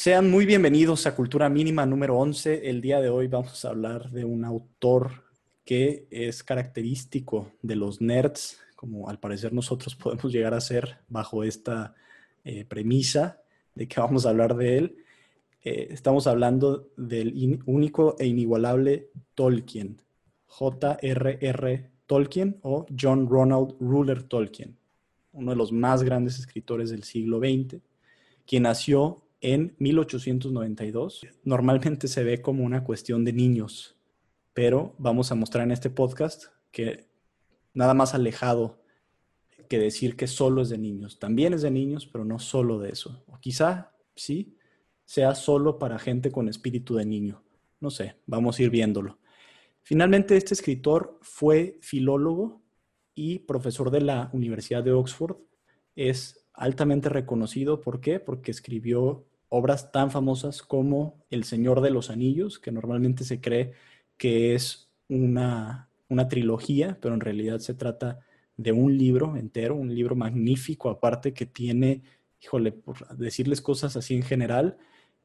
Sean muy bienvenidos a Cultura Mínima número 11. El día de hoy vamos a hablar de un autor que es característico de los nerds, como al parecer nosotros podemos llegar a ser bajo esta eh, premisa de que vamos a hablar de él. Eh, estamos hablando del único e inigualable Tolkien, J.R.R. Tolkien o John Ronald Ruler Tolkien, uno de los más grandes escritores del siglo XX, quien nació en 1892. Normalmente se ve como una cuestión de niños, pero vamos a mostrar en este podcast que nada más alejado que decir que solo es de niños. También es de niños, pero no solo de eso. O quizá, sí, sea solo para gente con espíritu de niño. No sé, vamos a ir viéndolo. Finalmente, este escritor fue filólogo y profesor de la Universidad de Oxford. Es altamente reconocido. ¿Por qué? Porque escribió obras tan famosas como El Señor de los Anillos, que normalmente se cree que es una, una trilogía, pero en realidad se trata de un libro entero, un libro magnífico, aparte que tiene, híjole, por decirles cosas así en general,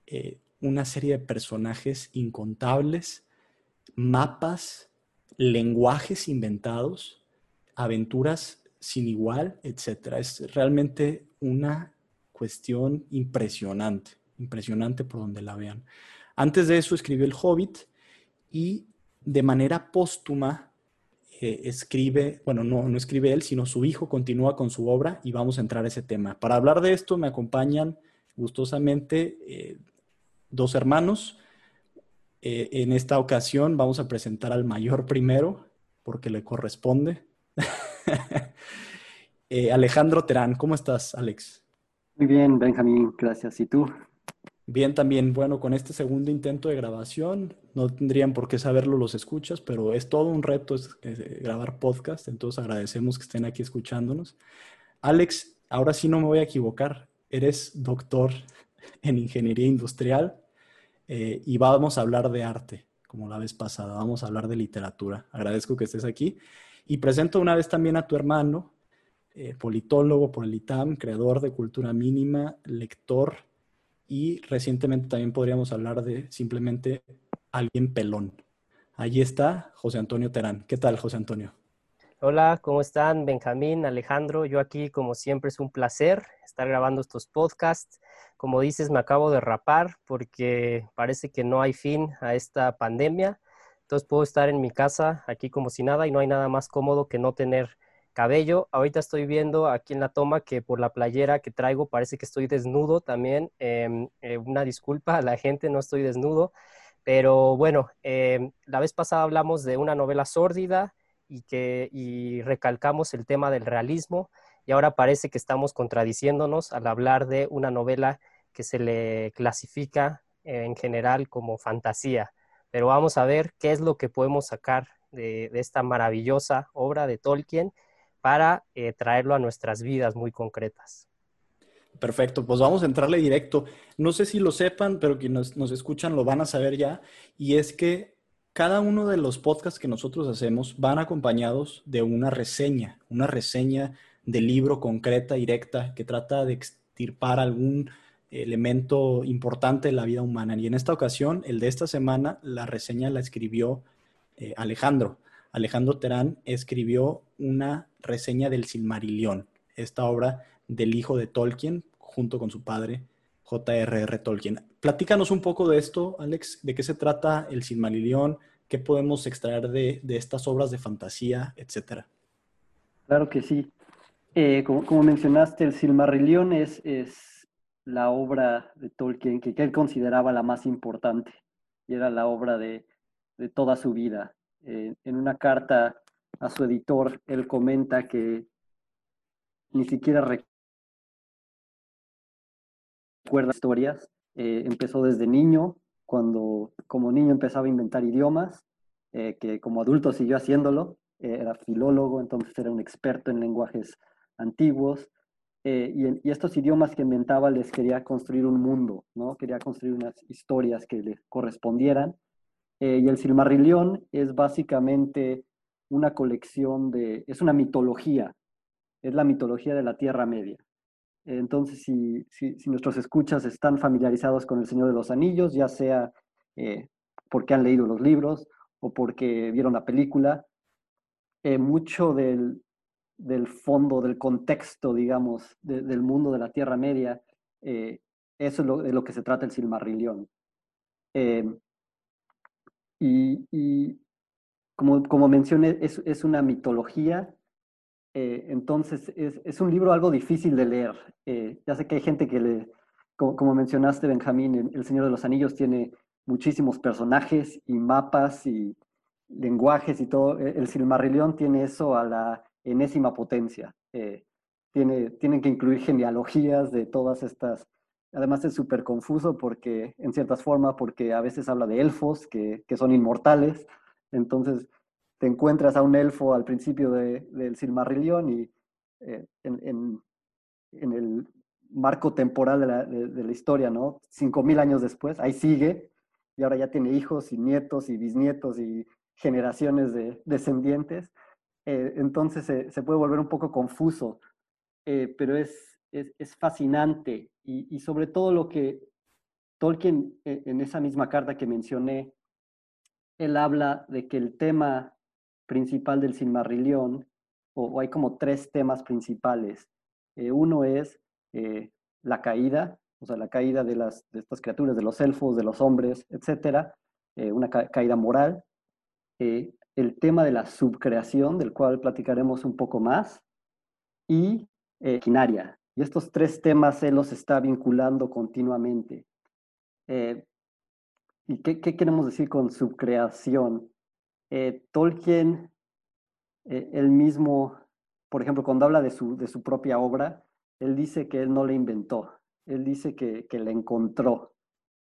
eh, una serie de personajes incontables, mapas, lenguajes inventados, aventuras sin igual, etc. Es realmente una cuestión impresionante, impresionante por donde la vean. Antes de eso escribió El Hobbit y de manera póstuma eh, escribe, bueno, no, no escribe él, sino su hijo continúa con su obra y vamos a entrar a ese tema. Para hablar de esto me acompañan gustosamente eh, dos hermanos. Eh, en esta ocasión vamos a presentar al mayor primero, porque le corresponde. Alejandro Terán, ¿cómo estás, Alex? Muy bien, Benjamín, gracias. ¿Y tú? Bien, también. Bueno, con este segundo intento de grabación, no tendrían por qué saberlo los escuchas, pero es todo un reto grabar podcast, entonces agradecemos que estén aquí escuchándonos. Alex, ahora sí no me voy a equivocar, eres doctor en ingeniería industrial eh, y vamos a hablar de arte, como la vez pasada, vamos a hablar de literatura. Agradezco que estés aquí. Y presento una vez también a tu hermano, eh, politólogo por el ITAM, creador de cultura mínima, lector y recientemente también podríamos hablar de simplemente alguien pelón. Allí está José Antonio Terán. ¿Qué tal, José Antonio? Hola, ¿cómo están? Benjamín, Alejandro, yo aquí como siempre es un placer estar grabando estos podcasts. Como dices, me acabo de rapar porque parece que no hay fin a esta pandemia. Entonces puedo estar en mi casa aquí como si nada y no hay nada más cómodo que no tener cabello. Ahorita estoy viendo aquí en la toma que por la playera que traigo parece que estoy desnudo también. Em, eh, una disculpa a la gente, no estoy desnudo. Pero bueno, em, la vez pasada hablamos de una novela sórdida y, que, y recalcamos el tema del realismo y ahora parece que estamos contradiciéndonos al hablar de una novela que se le clasifica en general como fantasía. Pero vamos a ver qué es lo que podemos sacar de esta maravillosa obra de Tolkien para eh, traerlo a nuestras vidas muy concretas. Perfecto, pues vamos a entrarle directo. No sé si lo sepan, pero quienes nos, escuchan lo van a saber ya. Y es que cada uno de los podcasts que nosotros hacemos van acompañados de una reseña, una reseña de libro concreta, directa, que trata de extirpar algún elemento importante de la vida humana. Y en esta ocasión, el de esta semana, la reseña la escribió eh, Alejandro. Alejandro Terán escribió una reseña del Silmarillion, esta obra del hijo de Tolkien, junto con su padre, J.R.R. Tolkien. Platícanos un poco de esto, Alex, de qué se trata el Silmarillion, qué podemos extraer de, estas obras de fantasía, etcétera. Claro que sí. Eh, como, mencionaste, el Silmarillion es, es la obra de Tolkien que, él consideraba la más importante y era la obra de, de toda su vida. Eh, en una carta a su editor, él comenta que ni siquiera recuerda historias. Eh, empezó desde niño, cuando como niño empezaba a inventar idiomas, eh, que como adulto siguió haciéndolo. Era filólogo, entonces era un experto en lenguajes antiguos. Y, y, estos idiomas que inventaba les quería construir un mundo, ¿no? Quería construir unas historias que le correspondieran. Y el Silmarillion es básicamente una colección de, es una mitología, es la mitología de la Tierra Media. Entonces, si, si, nuestros escuchas están familiarizados con El Señor de los Anillos, ya sea eh, porque han leído los libros o porque vieron la película, eh, mucho del, del, fondo, del contexto, digamos, del mundo de la Tierra Media, eh, eso es lo, de lo que se trata el Silmarillion. Y, como, como mencioné, es, es una mitología eh, entonces, es, es, un libro algo difícil de leer. Eh, ya sé que hay gente que le, como, mencionaste, Benjamín, El Señor de los Anillos tiene muchísimos personajes y mapas y lenguajes y todo. E, el Silmarillion tiene eso a la enésima potencia. Eh, tiene, tienen que incluir genealogías de todas estas. Además es súper confuso porque, en ciertas formas, porque a veces habla de elfos que, que son inmortales. Entonces, te encuentras a un elfo al principio de, del Silmarillion y eh, en, en, el marco temporal de la, de, la historia, ¿no? Cinco mil años después, ahí sigue y ahora ya tiene hijos y nietos y bisnietos y generaciones de descendientes. Eh, entonces se puede volver un poco confuso, eh, pero es, es, es fascinante y, y, sobre todo lo que Tolkien en esa misma carta que mencioné, él habla de que el tema principal del Silmarillion, o, hay como tres temas principales. Eh, uno es eh, la caída, o sea, la caída de, las, de estas criaturas, de los elfos, de los hombres, etcétera, eh, una caída moral. el tema de la subcreación, del cual platicaremos un poco más, y quinaria. Y estos tres temas él los está vinculando continuamente. ¿Y qué, qué, queremos decir con subcreación? Eh, Tolkien, eh, él mismo, por ejemplo, cuando habla de su, de su propia obra, él dice que él no la inventó, él dice que, que la encontró,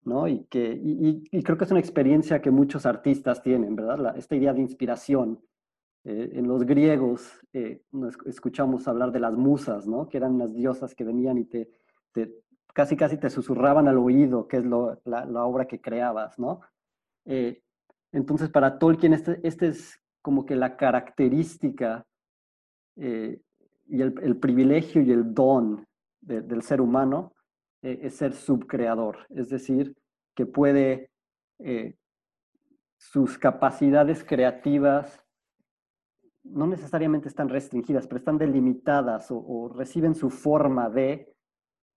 ¿no? Y, que, y, creo que es una experiencia que muchos artistas tienen, ¿verdad? esta idea de inspiración. Eh, en los griegos escuchamos hablar de las musas, ¿no? Que eran las diosas que venían y te, te casi casi te susurraban al oído qué es lo, la, la, obra que creabas, ¿no? Entonces, para Tolkien, este, este es como que la característica eh, y el, privilegio y el don del ser humano eh, es ser subcreador, es decir, que puede, eh, sus capacidades creativas no necesariamente están restringidas, pero están delimitadas o, reciben su forma de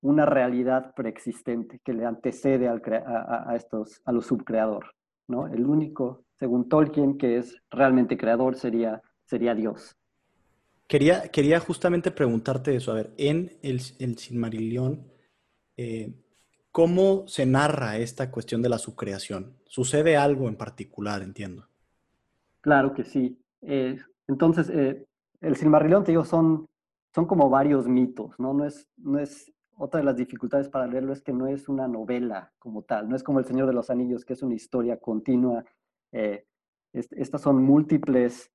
una realidad preexistente que le antecede al, a, a, estos, a los subcreador. ¿no? El único, según Tolkien, que es realmente creador sería, sería Dios. Quería, quería justamente preguntarte eso, a ver, en el, el Silmarillion, eh, ¿cómo se narra esta cuestión de la subcreación? ¿Sucede algo en particular, entiendo? Claro que sí. Eh, entonces, eh, el Silmarillion, te digo, son, son como varios mitos, ¿no? No es, no es otra de las dificultades para leerlo es que no es una novela como tal, no es como El Señor de los Anillos, que es una historia continua. Eh, estas son múltiples,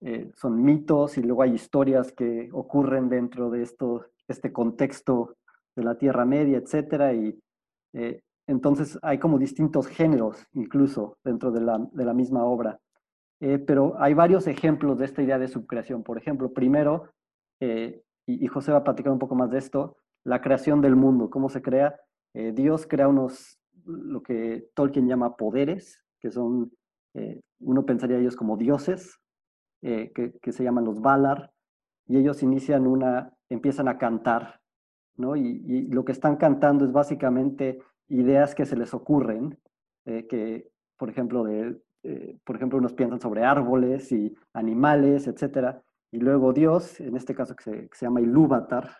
eh, son mitos y luego hay historias que ocurren dentro de esto, este contexto de la Tierra Media, etc. Y entonces hay como distintos géneros incluso dentro de la, de la misma obra. Pero hay varios ejemplos de esta idea de subcreación. Por ejemplo, primero, y, y José va a platicar un poco más de esto, la creación del mundo, cómo se crea. Eh, Dios crea unos, lo que Tolkien llama poderes, que son, eh, uno pensaría ellos como dioses, eh, que, se llaman los Valar, y ellos inician una, empiezan a cantar, ¿no? Y, lo que están cantando es básicamente ideas que se les ocurren, que, por ejemplo, de, por ejemplo, unos piensan sobre árboles y animales, etcétera, y luego Dios, en este caso que se, que se llama Ilúvatar,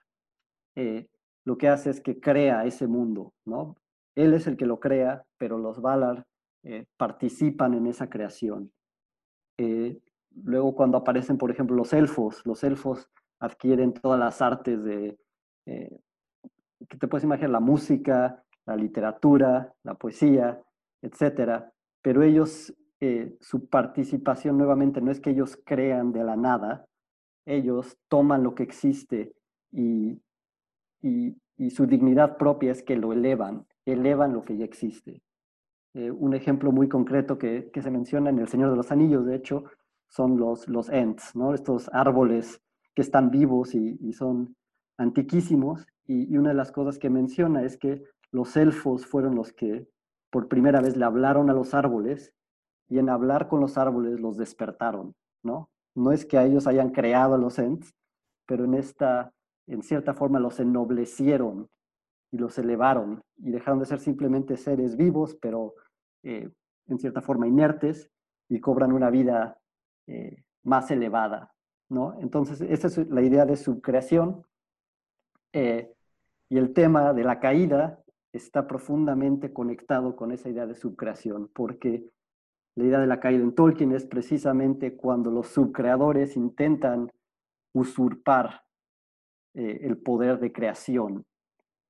eh, lo que hace es que crea ese mundo, ¿no? Él es el que lo crea, pero los Valar eh, participan en esa creación. Eh, luego cuando aparecen, por ejemplo, los elfos, los elfos adquieren todas las artes de, eh, que te puedes imaginar la música, la literatura, la poesía, etcétera, pero ellos, eh, su participación nuevamente no es que ellos crean de la nada, ellos toman lo que existe y, y, su dignidad propia es que lo elevan, elevan lo que ya existe. Eh, un ejemplo muy concreto que, que, se menciona en El Señor de los Anillos, de hecho, son los, los Ents, ¿no? estos árboles que están vivos y, son antiquísimos. Y, una de las cosas que menciona es que los elfos fueron los que por primera vez le hablaron a los árboles y en hablar con los árboles los despertaron, ¿no? No es que ellos hayan creado a los Ents, pero en esta, en cierta forma los ennoblecieron y los elevaron y dejaron de ser simplemente seres vivos, pero eh, en cierta forma inertes y cobran una vida eh, más elevada, ¿no? Entonces, esa es la idea de su creación. Eh, y el tema de la caída está profundamente conectado con esa idea de subcreación, porque la idea de la caída en Tolkien es precisamente cuando los subcreadores intentan usurpar eh, el poder de creación.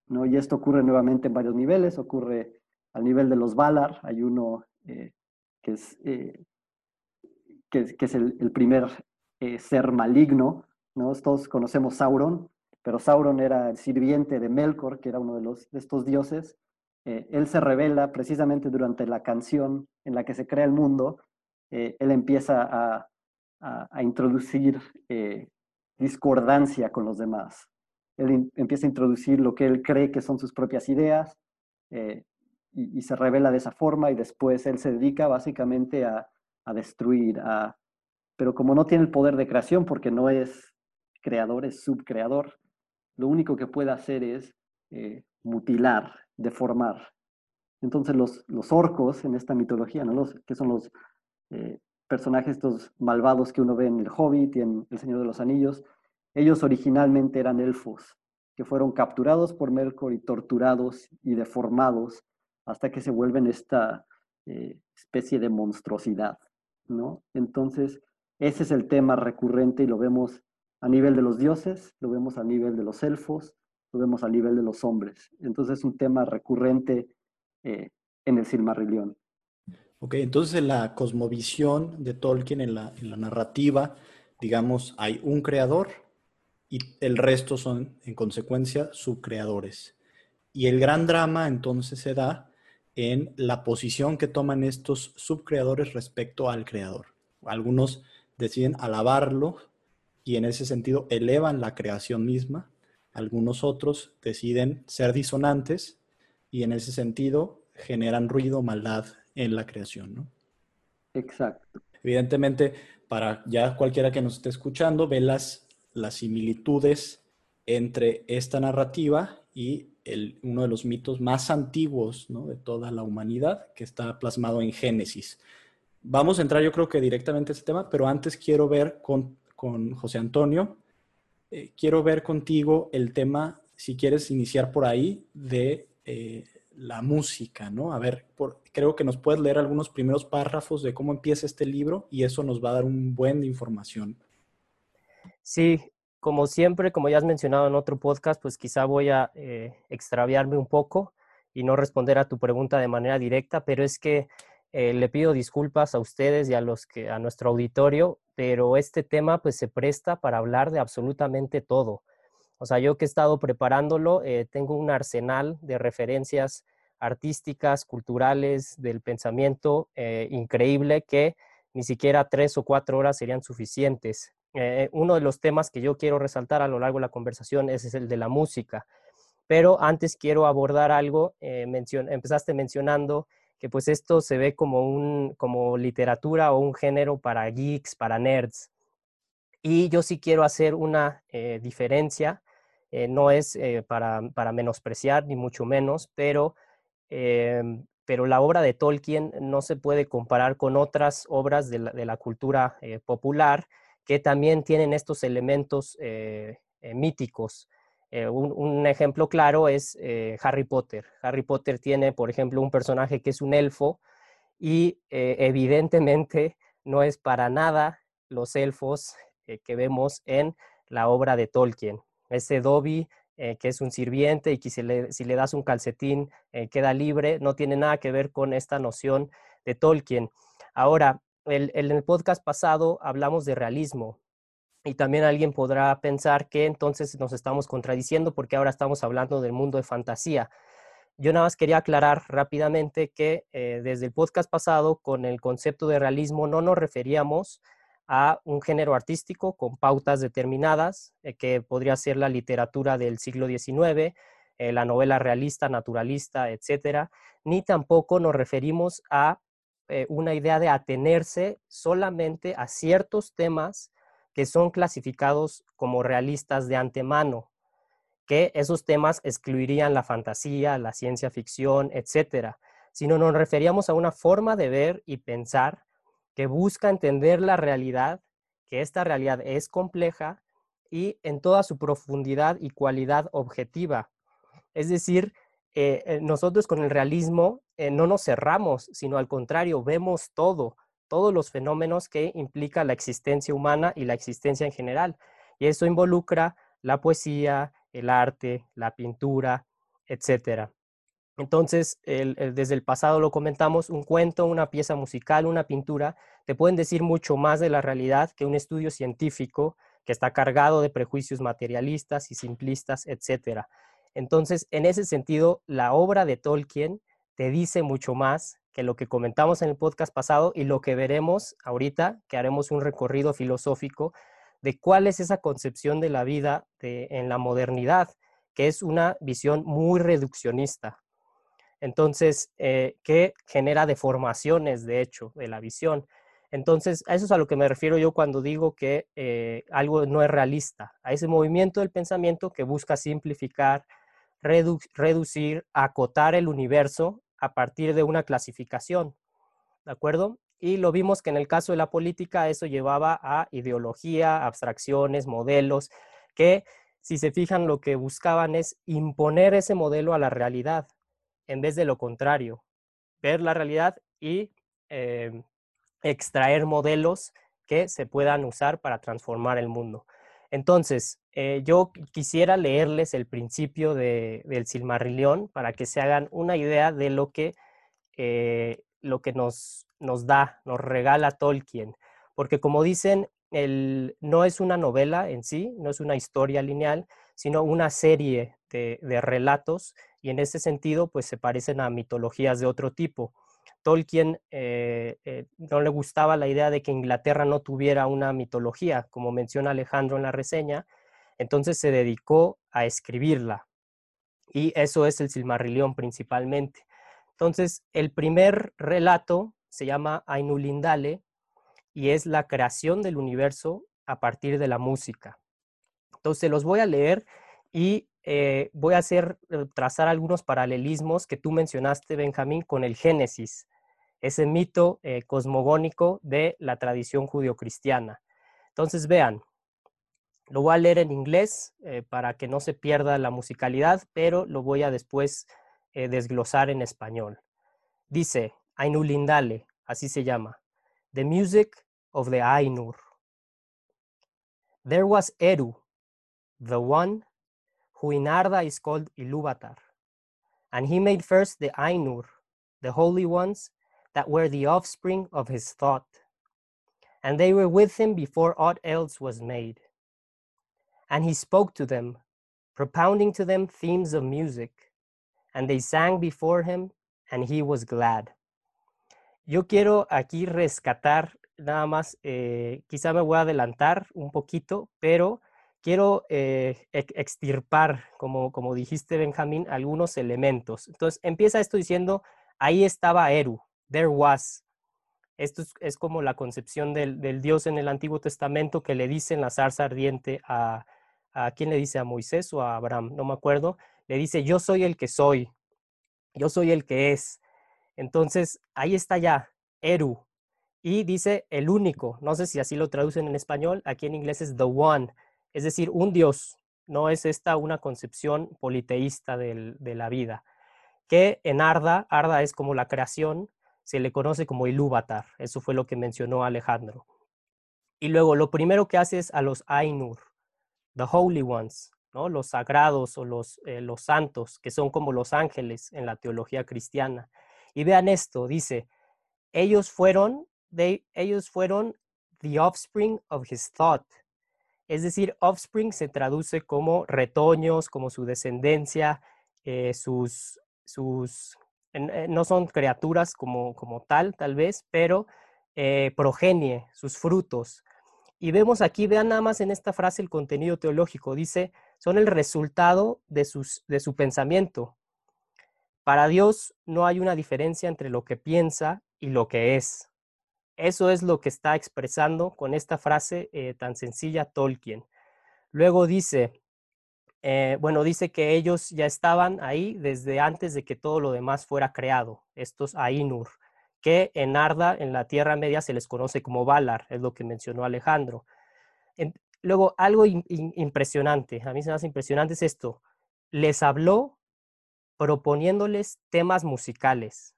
¿no? Y esto ocurre nuevamente en varios niveles, ocurre al nivel de los Valar, hay uno eh, que es, eh, que, es el, el primer ser maligno, ¿no? todos conocemos Sauron, pero Sauron era el sirviente de Melkor, que era uno de, los, de estos dioses. Eh, él se revela precisamente durante la canción en la que se crea el mundo. Eh, él empieza a, a, introducir eh, discordancia con los demás. Él empieza a introducir lo que él cree que son sus propias ideas y, se revela de esa forma y después él se dedica básicamente a, a destruir. A, pero como no tiene el poder de creación porque no es creador, es subcreador, lo único que puede hacer es mutilar, deformar. Entonces los, los orcos en esta mitología, ¿no? los, que son los eh, personajes estos malvados que uno ve en El Hobbit y en El Señor de los Anillos, ellos originalmente eran elfos, que fueron capturados por Melkor y torturados y deformados hasta que se vuelven esta eh, especie de monstruosidad. ¿no? Entonces, ese es el tema recurrente y lo vemos a nivel de los dioses, lo vemos a nivel de los elfos, lo vemos a nivel de los hombres. Entonces es un tema recurrente eh, en el Silmarillion. Ok, entonces en la cosmovisión de Tolkien, en la, en la narrativa, digamos, hay un creador y el resto son, en consecuencia, subcreadores. Y el gran drama entonces se da en la posición que toman estos subcreadores respecto al creador. Algunos deciden alabarlo y en ese sentido elevan la creación misma. Algunos otros deciden ser disonantes y en ese sentido generan ruido, maldad en la creación. ¿no? Exacto. Evidentemente, para ya cualquiera que nos esté escuchando, ve las, las similitudes entre esta narrativa y el, uno de los mitos más antiguos ¿no? de toda la humanidad, que está plasmado en Génesis. Vamos a entrar yo creo que directamente a este tema, pero antes quiero ver con con José Antonio. Eh, quiero ver contigo el tema, si quieres iniciar por ahí, de eh, la música, ¿no? A ver, creo que nos puedes leer algunos primeros párrafos de cómo empieza este libro y eso nos va a dar un buen de información. Sí, como siempre, como ya has mencionado en otro podcast, pues quizá voy a eh, extraviarme un poco y no responder a tu pregunta de manera directa, pero es que eh, le pido disculpas a ustedes y a los que a nuestro auditorio, pero este tema pues se presta para hablar de absolutamente todo. O sea, yo que he estado preparándolo, eh, tengo un arsenal de referencias artísticas, culturales, del pensamiento eh, increíble que ni siquiera tres o cuatro horas serían suficientes. uno de los temas que yo quiero resaltar a lo largo de la conversación es, el de la música. Pero antes quiero abordar algo, empezaste mencionando que pues esto se ve como, un, como literatura o un género para geeks, para nerds. Y yo sí quiero hacer una eh, diferencia, eh, no es eh, para, para, menospreciar ni mucho menos, pero, em, pero la obra de Tolkien no se puede comparar con otras obras de la, de la cultura popular que también tienen estos elementos míticos. Eh, un, ejemplo claro es eh, Harry Potter. Harry Potter tiene, por ejemplo, un personaje que es un elfo y eh, evidentemente no es para nada los elfos que vemos en la obra de Tolkien. Ese Dobby que es un sirviente y que si le, le das un calcetín queda libre, no tiene nada que ver con esta noción de Tolkien. Ahora, en el podcast pasado hablamos de realismo y también alguien podrá pensar que entonces nos estamos contradiciendo porque ahora estamos hablando del mundo de fantasía. Yo nada más quería aclarar rápidamente que eh, desde el podcast pasado con el concepto de realismo no nos referíamos a un género artístico con pautas determinadas, eh, que podría ser la literatura del siglo XIX, eh, la novela realista, naturalista, etcétera, ni tampoco nos referimos a una idea de atenerse solamente a ciertos temas que son clasificados como realistas de antemano, que esos temas excluirían la fantasía, la ciencia ficción, etcétera, sino nos referíamos a una forma de ver y pensar que busca entender la realidad, que esta realidad es compleja y en toda su profundidad y cualidad objetiva. Es decir, eh, eh, nosotros con el realismo eh, no nos cerramos, sino al contrario, vemos todo, todos los fenómenos que implica la existencia humana y la existencia en general. Y eso involucra la poesía, el arte, la pintura, etcétera. Entonces, desde el pasado lo comentamos, un cuento, una pieza musical, una pintura, te pueden decir mucho más de la realidad que un estudio científico que está cargado de prejuicios materialistas y simplistas, etcétera. Entonces, en ese sentido, la obra de Tolkien te dice mucho más que lo que comentamos en el podcast pasado y lo que veremos ahorita, que haremos un recorrido filosófico de cuál es esa concepción de la vida en la modernidad, que es una visión muy reduccionista. Entonces, eh, que genera deformaciones, de hecho, de la visión. Entonces, a eso es a lo que me refiero yo cuando digo que eh, algo no es realista, a ese movimiento del pensamiento que busca simplificar, reducir, acotar el universo a partir de una clasificación. ¿De acuerdo? Y lo vimos que en el caso de la política eso llevaba a ideología, abstracciones, modelos, que si se fijan lo que buscaban es imponer ese modelo a la realidad, en vez de lo contrario, ver la realidad y em, extraer modelos que se puedan usar para transformar el mundo. Entonces, eh, yo quisiera leerles el principio del Silmarillion para que se hagan una idea de lo que, eh, lo que nos, nos da, nos regala Tolkien. Porque como dicen, no es una novela en sí, no es una historia lineal, sino una serie de, relatos y en ese sentido pues se parecen a mitologías de otro tipo. Tolkien eh, eh, no le gustaba la idea de que Inglaterra no tuviera una mitología, como menciona Alejandro en la reseña, entonces se dedicó a escribirla. Y eso es el Silmarillion principalmente. Entonces, el primer relato se llama Ainulindale y es la creación del universo a partir de la música. Entonces los voy a leer y eh, voy a hacer, trazar algunos paralelismos que tú mencionaste, Benjamín, con el Génesis, ese mito eh, cosmogónico de la tradición judio-cristiana. Entonces vean, lo voy a leer en inglés para que no se pierda la musicalidad, pero lo voy a después desglosar en español. Dice, Ainulindale, así se llama. The Music of the Ainur. There was Eru, the one who in Arda is called Iluvatar. And he made first the Ainur, the holy ones that were the offspring of his thought. And they were with him before aught else was made. And he spoke to them, propounding to them themes of music. And they sang before him, and he was glad. Yo quiero aquí rescatar nada más, eh, quizá me voy a adelantar un poquito, pero quiero eh, extirpar, como, como dijiste Benjamín, algunos elementos. Entonces empieza esto diciendo, ahí estaba Eru, there was. Esto es, como la concepción del, Dios en el Antiguo Testamento que le dice en la zarza ardiente a, a, ¿quién le dice? A Moisés o a Abraham, no me acuerdo. Le dice, yo soy el que soy, yo soy el que es. Entonces, ahí está ya, Eru. Y dice el único, no sé si así lo traducen en español, aquí en inglés es the one, es decir, un Dios. No es esta una concepción politeísta de la vida. Que en Arda, Arda es como la creación, se le conoce como Ilúvatar. Eso fue lo que mencionó Alejandro. Y luego lo primero que hace es a los Ainur, the holy ones, ¿no? los sagrados o los, eh, los santos, que son como los ángeles en la teología cristiana. Y vean esto, dice, ellos fueron, ellos fueron the offspring of his thought. Es decir, offspring se traduce como retoños, como su descendencia, eh, sus, sus no son criaturas como, como tal, tal vez, pero eh, progenie, sus frutos. Y vemos aquí, vean nada más en esta frase el contenido teológico, dice, son el resultado de, sus, de su pensamiento. Para Dios no hay una diferencia entre lo que piensa y lo que es. Eso es lo que está expresando con esta frase eh, tan sencilla Tolkien. Luego dice, eh, bueno, dice que ellos ya estaban ahí desde antes de que todo lo demás fuera creado, estos Ainur, que en Arda, en la Tierra Media, se les conoce como Valar, es lo que mencionó Alejandro. luego, algo impresionante, a mí se me hace impresionante es esto, les habló proponiéndoles temas musicales.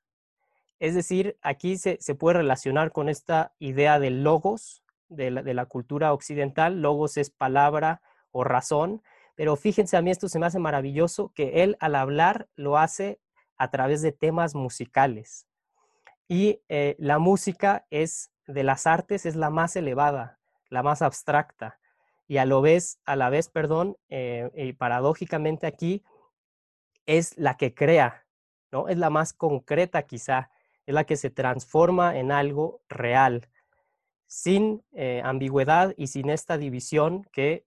Es decir, aquí se, puede relacionar con esta idea de logos de la cultura occidental. Logos es palabra o razón, pero fíjense, a mí esto se me hace maravilloso que él al hablar lo hace a través de temas musicales. Y eh, la música es de las artes es la más elevada, la más abstracta. Y a, lo vez, a la vez, perdón, eh, y paradójicamente aquí, es la que crea, ¿no? Es la más concreta quizá, es la que se transforma en algo real, sin eh, ambigüedad y sin esta división que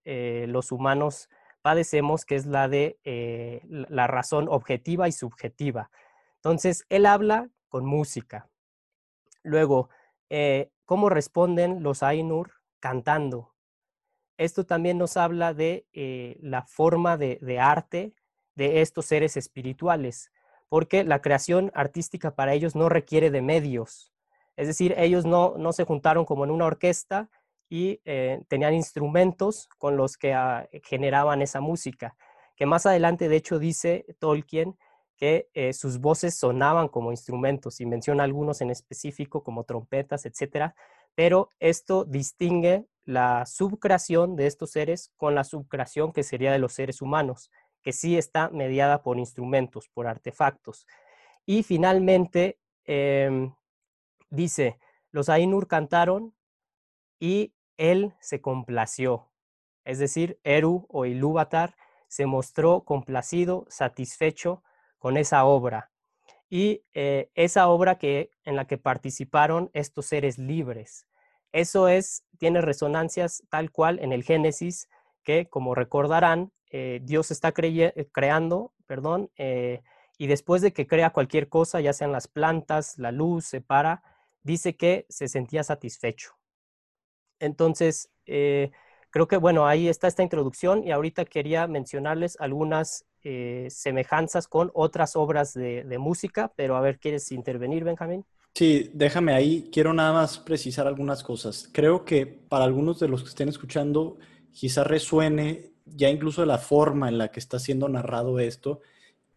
los humanos padecemos, que es la de eh, la razón objetiva y subjetiva. Entonces, él habla con música. Luego, eh, ¿cómo responden los Ainur? Cantando. Esto también nos habla de eh, la forma de, de arte de estos seres espirituales, porque la creación artística para ellos no requiere de medios. Es decir, ellos no, no se juntaron como en una orquesta y eh, tenían instrumentos con los que ah, generaban esa música, que más adelante de hecho dice Tolkien que eh, sus voces sonaban como instrumentos y menciona algunos en específico como trompetas, etcétera, pero esto distingue la subcreación de estos seres con la subcreación que sería de los seres humanos, que sí está mediada por instrumentos, por artefactos. Y finalmente em, dice, los Ainur cantaron y él se complació. Es decir, Eru o Ilúvatar se mostró complacido, satisfecho con esa obra. Y eh, esa obra que, en la que participaron estos seres libres. Eso es, tiene resonancias tal cual en el Génesis, que como recordarán, eh, Dios está creando, perdón, eh, y después de que crea cualquier cosa, ya sean las plantas, la luz, se para, dice que se sentía satisfecho. Entonces, eh, creo que, bueno, ahí está esta introducción y ahorita quería mencionarles algunas eh, semejanzas con otras obras de, música, pero a ver, ¿quieres intervenir, Benjamín? Sí, déjame ahí. Quiero nada más precisar algunas cosas. Creo que para algunos de los que estén escuchando, quizás resuene ya incluso la forma en la que está siendo narrado esto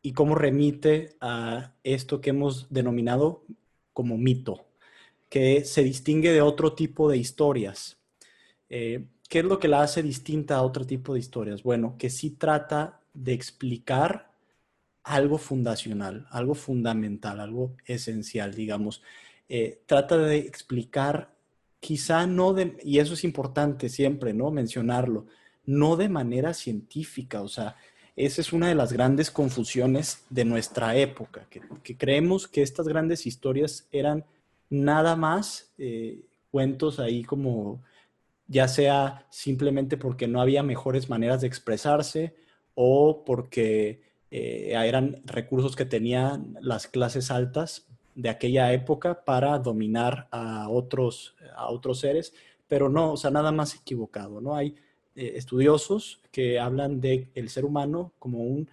y cómo remite a esto que hemos denominado como mito que se distingue de otro tipo de historias. Eh, ¿Qué es lo que la hace distinta a otro tipo de historias? Bueno, que sí trata de explicar algo fundacional, algo fundamental, algo esencial, digamos. Eh, trata de explicar, quizá no de, y eso es importante siempre, ¿no? Mencionarlo, no de manera científica, o sea, esa es una de las grandes confusiones de nuestra época, que creemos que estas grandes historias eran nada más eh, cuentos ahí como ya sea simplemente porque no había mejores maneras de expresarse o porque eh, eran recursos que tenían las clases altas de aquella época para dominar a otros, a otros seres, pero no, o sea, nada más equivocado, ¿no? Hay eh, estudiosos que hablan del el ser humano como un,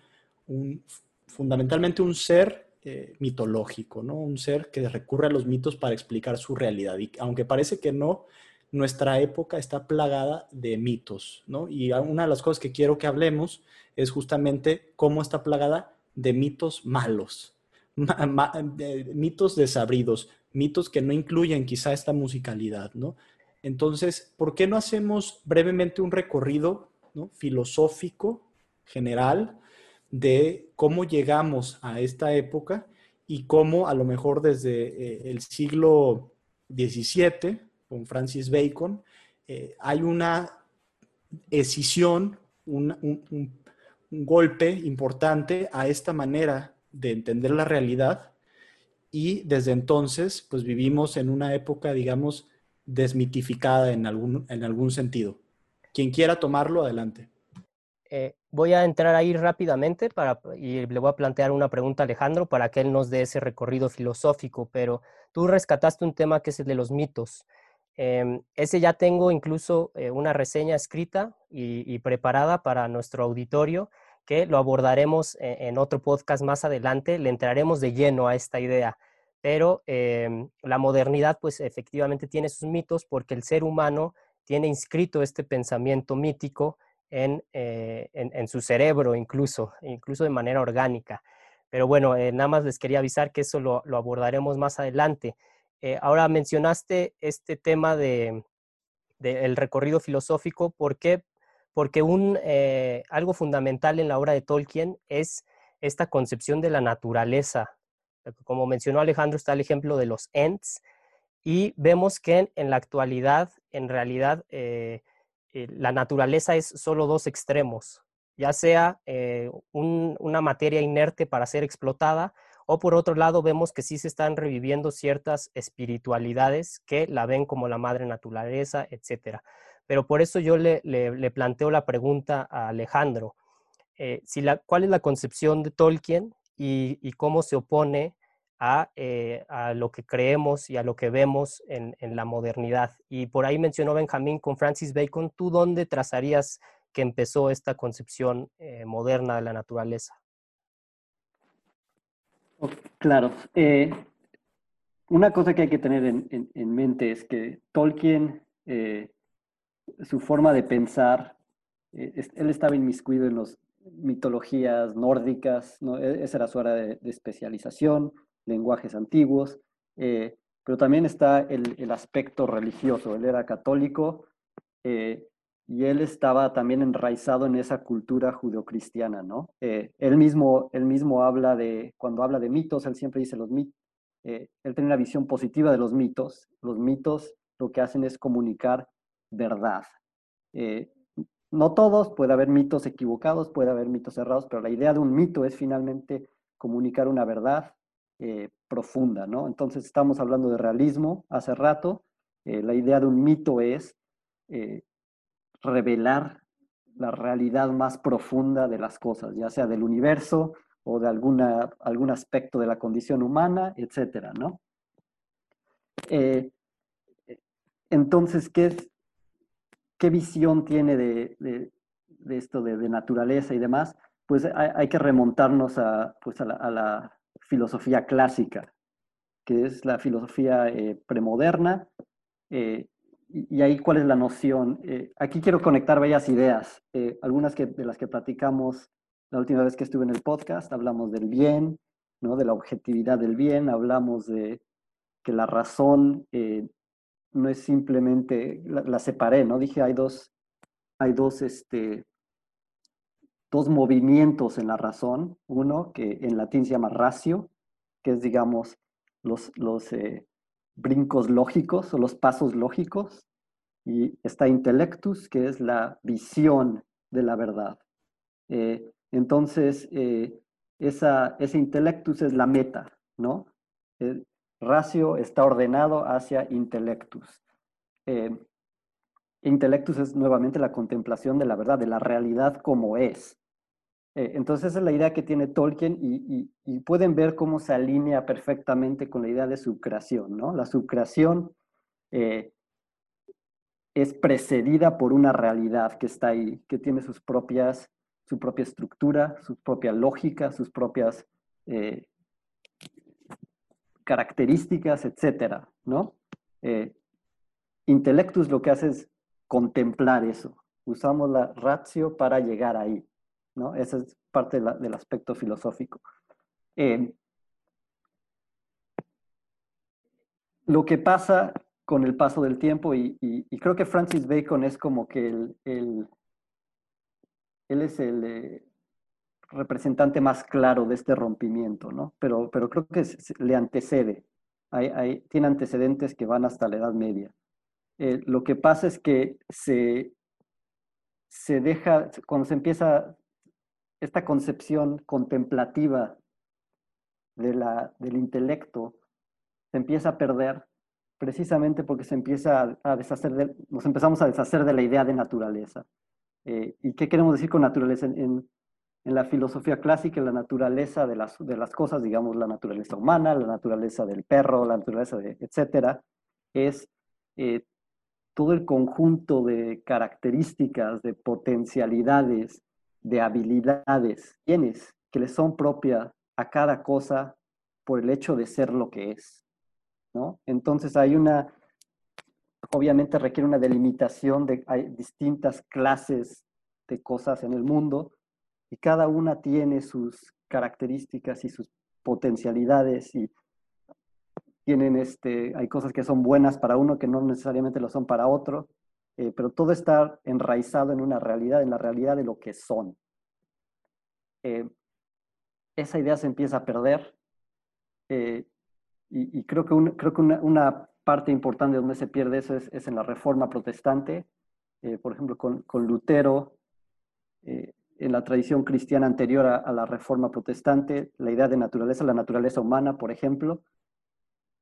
un, fundamentalmente un ser eh, mitológico, ¿no? Un ser que recurre a los mitos para explicar su realidad. Y aunque parece que no, nuestra época está plagada de mitos, ¿no? Y una de las cosas que quiero que hablemos es justamente cómo está plagada de mitos malos, mitos desabridos, mitos que no incluyen quizá esta musicalidad, ¿no? Entonces, ¿por qué no hacemos brevemente un recorrido filosófico general de cómo llegamos a esta época y cómo a lo mejor desde eh, el siglo XVII, con Francis Bacon, eh, hay una escisión, un, un golpe importante a esta manera de entender la realidad y desde entonces pues vivimos en una época, digamos, desmitificada en algún, en algún sentido. Quien quiera tomarlo, adelante. Eh, voy a entrar ahí rápidamente para, y le voy a plantear una pregunta a Alejandro para que él nos dé ese recorrido filosófico, pero tú rescataste un tema que es el de los mitos. Em, ese ya tengo incluso eh, una reseña escrita y, preparada para nuestro auditorio que lo abordaremos en, en, otro podcast más adelante, le entraremos de lleno a esta idea. Pero em, la modernidad pues efectivamente tiene sus mitos porque el ser humano tiene inscrito este pensamiento mítico en, eh, en, su cerebro incluso, incluso de manera orgánica. Pero bueno, eh, nada más les quería avisar que eso lo, abordaremos más adelante. Eh, ahora mencionaste este tema de, del recorrido filosófico, ¿por qué? Porque un, algo fundamental en la obra de Tolkien es esta concepción de la naturaleza. Como mencionó Alejandro, está el ejemplo de los Ents, y vemos que en, la actualidad, en realidad, eh, eh, la naturaleza es solo dos extremos, ya sea eh, una materia inerte para ser explotada, o por otro lado vemos que sí se están reviviendo ciertas espiritualidades que la ven como la madre naturaleza, etc. Pero por eso yo le, planteo la pregunta a Alejandro, si la, ¿cuál es la concepción de Tolkien y cómo se opone eh, a, lo que creemos y a lo que vemos en, la modernidad. Y por ahí mencionó Benjamín con Francis Bacon, ¿tú dónde trazarías que empezó esta concepción eh, moderna de la naturaleza? Claro. Eh, una cosa que hay que tener en, mente es que Tolkien, su forma de pensar, él estaba inmiscuido en las mitologías nórdicas, ¿no? E, esa era su área de especialización lenguajes antiguos, eh, pero también está el, aspecto religioso. Él era católico eh, y él estaba también enraizado en esa cultura judeocristiana, ¿no? Eh, él, mismo, él mismo habla de, cuando habla de mitos, él siempre dice los mitos, él tiene una visión positiva de los mitos. Los mitos lo que hacen es comunicar verdad. no todos, puede haber mitos equivocados, puede haber mitos errados, pero la idea de un mito es finalmente comunicar una verdad eh, profunda, ¿no? Entonces estamos hablando de realismo hace rato. Eh, la idea de un mito es eh, revelar la realidad más profunda de las cosas, ya sea del universo o de alguna, algún aspecto de la condición humana, etcétera, ¿no? entonces, ¿qué, ¿qué visión tiene de, esto de, naturaleza y demás? Pues hay, que remontarnos a, pues a la filosofía clásica, que es la filosofía eh, premoderna. Eh, y, ahí, ¿cuál es la noción? Eh, aquí quiero conectar varias ideas, algunas que, de las que platicamos la última vez que estuve en el podcast. Hablamos del bien, ¿no? de la objetividad del bien, hablamos de que la razón no es simplemente, la, separé, ¿no? Dije, hay dos, hay dos, este, dos movimientos en la razón. Uno que en latín se llama ratio, que es, digamos, los, los eh, brincos lógicos o los pasos lógicos. Y está intellectus, que es la visión de la verdad. Eh, entonces, eh, esa, ese intellectus es la meta, ¿no? El ratio está ordenado hacia intellectus. intellectus es nuevamente la contemplación de la verdad, de la realidad como es. Eh, entonces esa es la idea que tiene Tolkien y, pueden ver cómo se alinea perfectamente con la idea de subcreación. ¿no? La subcreación eh, es precedida por una realidad que está ahí, que tiene sus propias, su propia estructura, su propia lógica, sus propias eh, características, etc. ¿no? Intellectus lo que hace es contemplar eso. Usamos la ratio para llegar ahí. ¿No? Esa es parte del aspecto filosófico. Eh, lo que pasa con el paso del tiempo, y, creo que Francis Bacon es como que el, él es el, eh, representante más claro de este rompimiento, ¿no? Pero, pero creo que le antecede, hay, tiene antecedentes que van hasta la Edad Media. Eh, lo que pasa es que se, se deja, cuando se empieza esta concepción contemplativa de la, del intelecto, se empieza a perder precisamente porque se empieza a, deshacer de, nos empezamos a deshacer de la idea de naturaleza. Eh, ¿Y qué queremos decir con naturaleza? En, en, la filosofía clásica, la naturaleza de las, de las cosas, digamos, la naturaleza humana, la naturaleza del perro, la naturaleza de, etcétera, es eh, todo el conjunto de características, de potencialidades, de habilidades, tienes que le son propias a cada cosa por el hecho de ser lo que es. ¿no? Entonces hay una, obviamente requiere una delimitación de distintas clases de cosas en el mundo y cada una tiene sus características y sus potencialidades y tienen este, hay cosas que son buenas para uno que no necesariamente lo son para otro, eh, pero todo está enraizado en una realidad, en la realidad de lo que son. Eh, esa idea se empieza a perder eh, y, creo que, creo que una, parte importante donde se pierde eso es, en la reforma protestante, por ejemplo, con, con Lutero, en la tradición cristiana anterior a, a, la reforma protestante, la idea de naturaleza, la naturaleza humana, por ejemplo,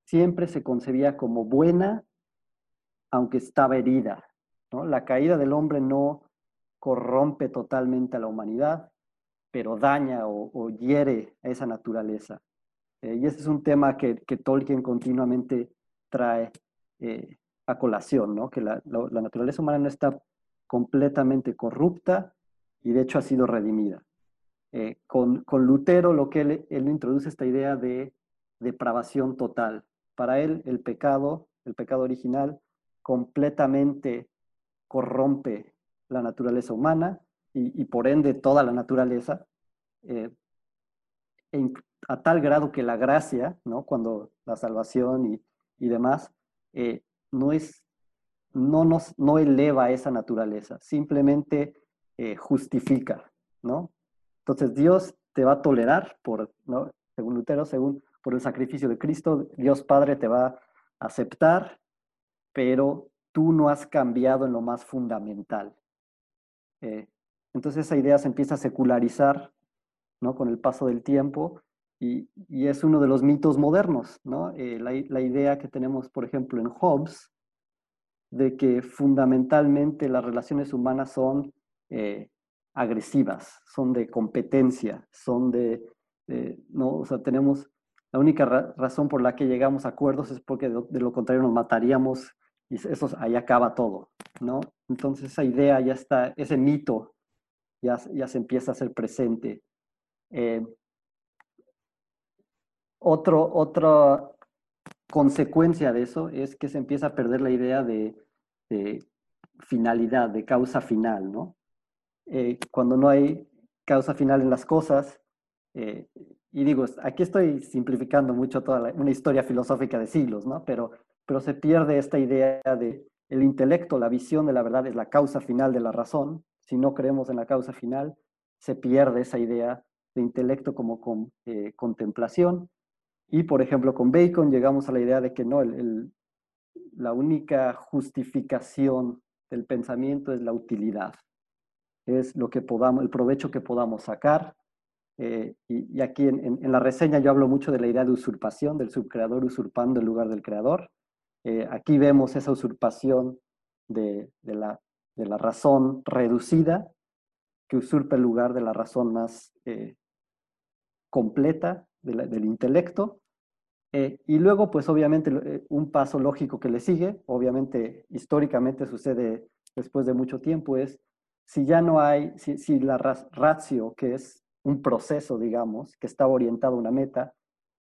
siempre se concebía como buena, aunque estaba herida. La caída del hombre no corrompe totalmente a la humanidad, pero daña o, hiere a esa naturaleza. Eh, y ese es un tema que, Tolkien continuamente trae eh, a colación, ¿no? que la, naturaleza humana no está completamente corrupta y de hecho ha sido redimida. Eh, con, Lutero lo que él, él introduce esta idea de depravación total, para él el pecado, el pecado original, completamente corrompe la naturaleza humana y, por ende toda la naturaleza, eh, a tal grado que la gracia, ¿no? cuando la salvación y, demás, eh, no, es, no, nos, no eleva esa naturaleza, simplemente eh, justifica. ¿no? Entonces Dios te va a tolerar, por, ¿no? según Lutero, según por el sacrificio de Cristo, Dios Padre te va a aceptar, pero tú no has cambiado en lo más fundamental. Eh, entonces esa idea se empieza a secularizar ¿no? con el paso del tiempo y, es uno de los mitos modernos. ¿no? Eh, la, idea que tenemos, por ejemplo, en Hobbes, de que fundamentalmente las relaciones humanas son eh, agresivas, son de competencia, son de, no, o sea, tenemos la única razón por la que llegamos a acuerdos es porque de, lo contrario nos mataríamos y eso ahí acaba todo, ¿no? Entonces esa idea ya está, ese mito ya, ya se empieza a hacer presente. Eh, otro, otra consecuencia de eso es que se empieza a perder la idea de, finalidad, de causa final, ¿no? Eh, cuando no hay causa final en las cosas, eh, y digo, aquí estoy simplificando mucho toda una historia filosófica de siglos, ¿no? Pero, pero se pierde esta idea de el intelecto, la visión de la verdad es la causa final de la razón. Si no creemos en la causa final, se pierde esa idea de intelecto como con, eh, contemplación. Y, por ejemplo, con Bacon llegamos a la idea de que no, la única justificación del pensamiento es la utilidad. Es lo que podamos, el provecho que podamos sacar eh, y, aquí en, la reseña yo hablo mucho de la idea de usurpación, del subcreador usurpando el lugar del creador. Eh, aquí vemos esa usurpación de, la, de, la, razón reducida que usurpa el lugar de la razón más eh, completa del intelecto. y luego, pues obviamente, un paso lógico que le sigue, obviamente históricamente sucede después de mucho tiempo, es si ya no hay, si, si la ratio, que es un proceso, digamos, que está orientado a una meta,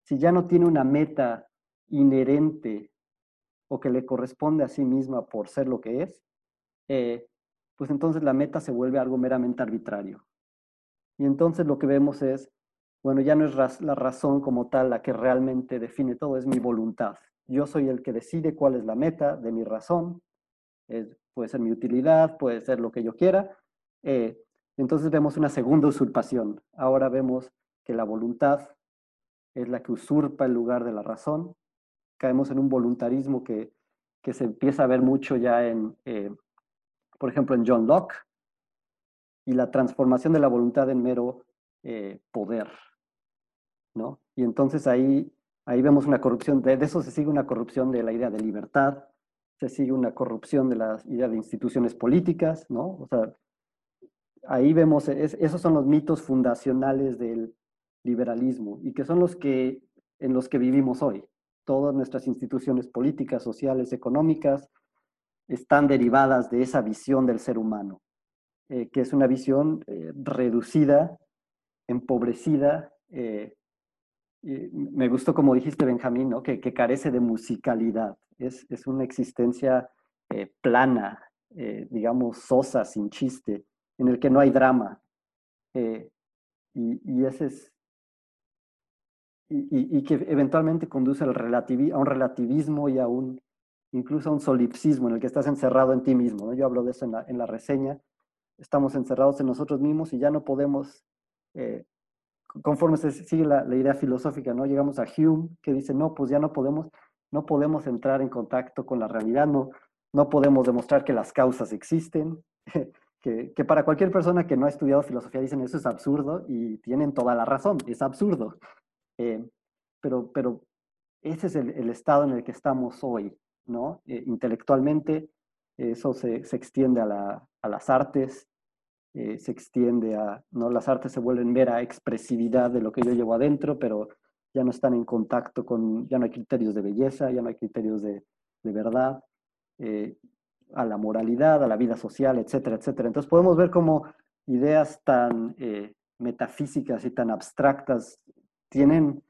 si ya no tiene una meta inherente o que le corresponde a sí misma por ser lo que es, eh, pues entonces la meta se vuelve algo meramente arbitrario. Y entonces lo que vemos es, bueno, ya no es la razón como tal la que realmente define todo, es mi voluntad. Yo soy el que decide cuál es la meta de mi razón, puede ser mi utilidad, puede ser lo que yo quiera, eh, Entonces vemos una segunda usurpación. Ahora vemos que la voluntad es la que usurpa el lugar de la razón. Caemos en un voluntarismo que, que se empieza a ver mucho ya en, eh, por ejemplo, en John Locke, y la transformación de la voluntad en mero eh, poder. ¿no? Y entonces ahí, ahí vemos una corrupción, de, eso se sigue una corrupción de la idea de libertad, se sigue una corrupción de la idea de instituciones políticas, ¿no? O sea, ahí vemos, esos son los mitos fundacionales del liberalismo y que son los que en los que vivimos hoy. Todas nuestras instituciones políticas, sociales, económicas están derivadas de esa visión del ser humano, eh, que es una visión eh, reducida, empobrecida. Eh, me gustó como dijiste, Benjamín, ¿no? que, carece de musicalidad. Es, una existencia plana, digamos, sosa, sin chiste, en el que no hay drama. y, y ese es, y, que eventualmente conduce al a un relativismo y a un, incluso a un solipsismo en el que estás encerrado en ti mismo. ¿no? Yo hablo de eso en la, en la, reseña. Estamos encerrados en nosotros mismos y ya no podemos, eh, conforme se sigue la, la, idea filosófica, ¿no? llegamos a Hume que dice, no, pues ya no podemos, no podemos entrar en contacto con la realidad, no, no podemos demostrar que las causas existen. Que, que, para cualquier persona que no ha estudiado filosofía dicen eso es absurdo y tienen toda la razón, es absurdo. Eh, pero, pero ese es el, el, estado en el que estamos hoy, ¿no? Eh, intelectualmente, eso se, se extiende a, la, a, las artes, eh, se extiende a, ¿no? Las artes se vuelven mera expresividad de lo que yo llevo adentro, pero ya no están en contacto con, ya no hay criterios de belleza, ya no hay criterios de, de verdad, a la moralidad, a la vida social, etcétera, etcétera. Entonces podemos ver cómo ideas tan metafísicas y tan abstractas tienen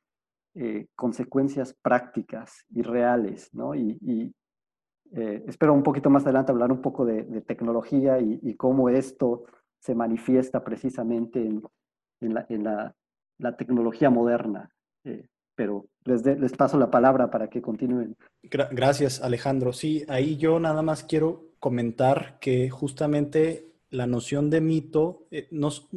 eh, consecuencias prácticas y reales, ¿no? Y, eh, espero un poquito más adelante hablar un poco de, tecnología y, cómo esto se manifiesta precisamente en, en, la, la, tecnología moderna. Eh, pero les, les paso la palabra para que continúen. Gracias, Alejandro. Sí, ahí yo nada más quiero comentar que justamente la noción de mito nos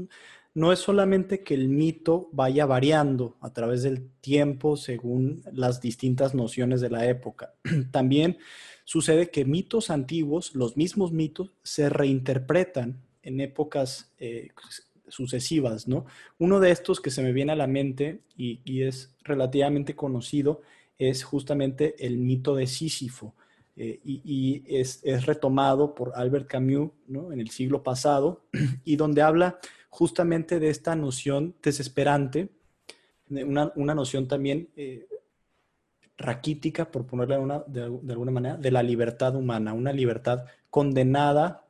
no es solamente que el mito vaya variando a través del tiempo según las distintas nociones de la época. También sucede que mitos antiguos, los mismos mitos, se reinterpretan en épocas eh, sucesivas, ¿no? Uno de estos que se me viene a la mente y, es relativamente conocido es justamente el mito de Sísifo. Eh, y, es, es, retomado por Albert Camus ¿no? en el siglo pasado y donde habla justamente de esta noción desesperante, una, una noción también eh, raquítica, por ponerla una, de, alguna manera, de la libertad humana, una libertad condenada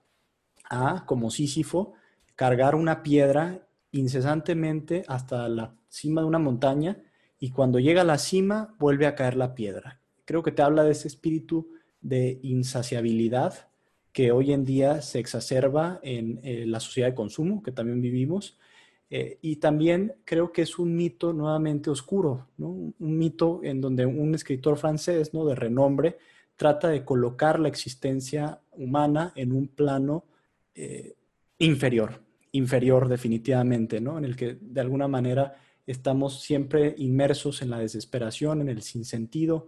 a, como Sísifo, cargar una piedra incesantemente hasta la cima de una montaña y cuando llega a la cima vuelve a caer la piedra. Creo que te habla de ese espíritu de insaciabilidad que hoy en día se exacerba en eh, la sociedad de consumo que también vivimos. Eh, y también creo que es un mito nuevamente oscuro, ¿no? un mito en donde un escritor francés ¿no? de renombre trata de colocar la existencia humana en un plano eh, inferior, inferior definitivamente, ¿no? en el que de alguna manera estamos siempre inmersos en la desesperación, en el sinsentido,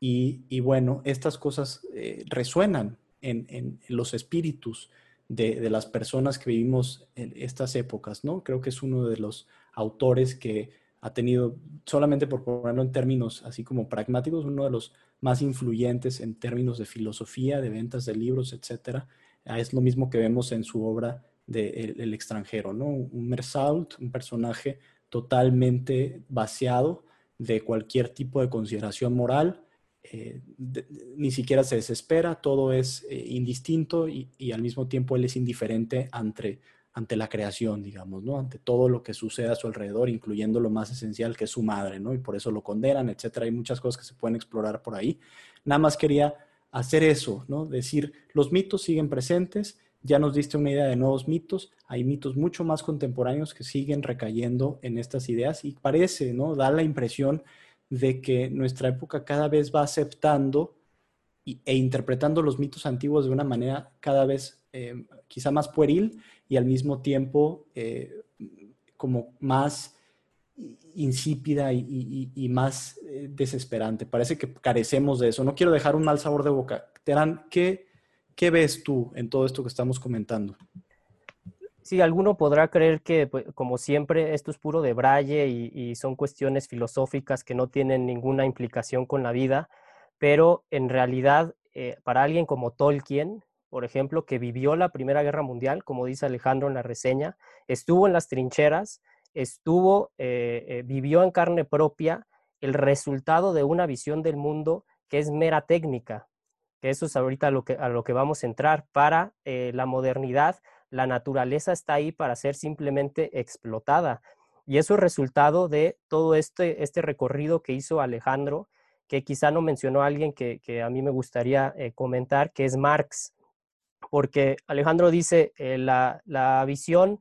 y, y bueno, estas cosas resuenan en, los espíritus de, las personas que vivimos en estas épocas, ¿no? Creo que es uno de los autores que ha tenido, solamente por ponerlo en términos así como pragmáticos, uno de los más influyentes en términos de filosofía, de ventas de libros, etcétera. Ah, es lo mismo que vemos en su obra de El, extranjero, ¿no? Un Mersault, un personaje totalmente vaciado de cualquier tipo de consideración moral, eh, ni siquiera se desespera, todo es eh, indistinto y, al mismo tiempo él es indiferente ante, ante la creación, digamos, ¿no? Ante todo lo que sucede a su alrededor, incluyendo lo más esencial que es su madre, ¿no? Y por eso lo condenan, etcétera. Hay muchas cosas que se pueden explorar por ahí. Nada más quería hacer eso, ¿no? Decir, los mitos siguen presentes, ya nos diste una idea de nuevos mitos, hay mitos mucho más contemporáneos que siguen recayendo en estas ideas y parece, ¿no? Da la impresión de que nuestra época cada vez va aceptando e interpretando los mitos antiguos de una manera cada vez eh, quizá más pueril y al mismo tiempo eh, como más insípida y, más eh, desesperante. Parece que carecemos de eso. No quiero dejar un mal sabor de boca. Terán, ¿qué, ¿qué ves tú en todo esto que estamos comentando? Sí, alguno podrá creer que, pues, como siempre, esto es puro de braille y, son cuestiones filosóficas que no tienen ninguna implicación con la vida, pero en realidad, eh, para alguien como Tolkien, por ejemplo, que vivió la Primera Guerra Mundial, como dice Alejandro en la reseña, estuvo en las trincheras, estuvo, eh, eh, vivió en carne propia el resultado de una visión del mundo que es mera técnica, que eso es ahorita a lo que, a lo que vamos a entrar. Para la modernidad, la naturaleza está ahí para ser simplemente explotada. Y eso es resultado de todo este, este recorrido que hizo Alejandro, que quizá no mencionó alguien que, a mí me gustaría eh, comentar, que es Marx. Porque Alejandro dice, eh, la, visión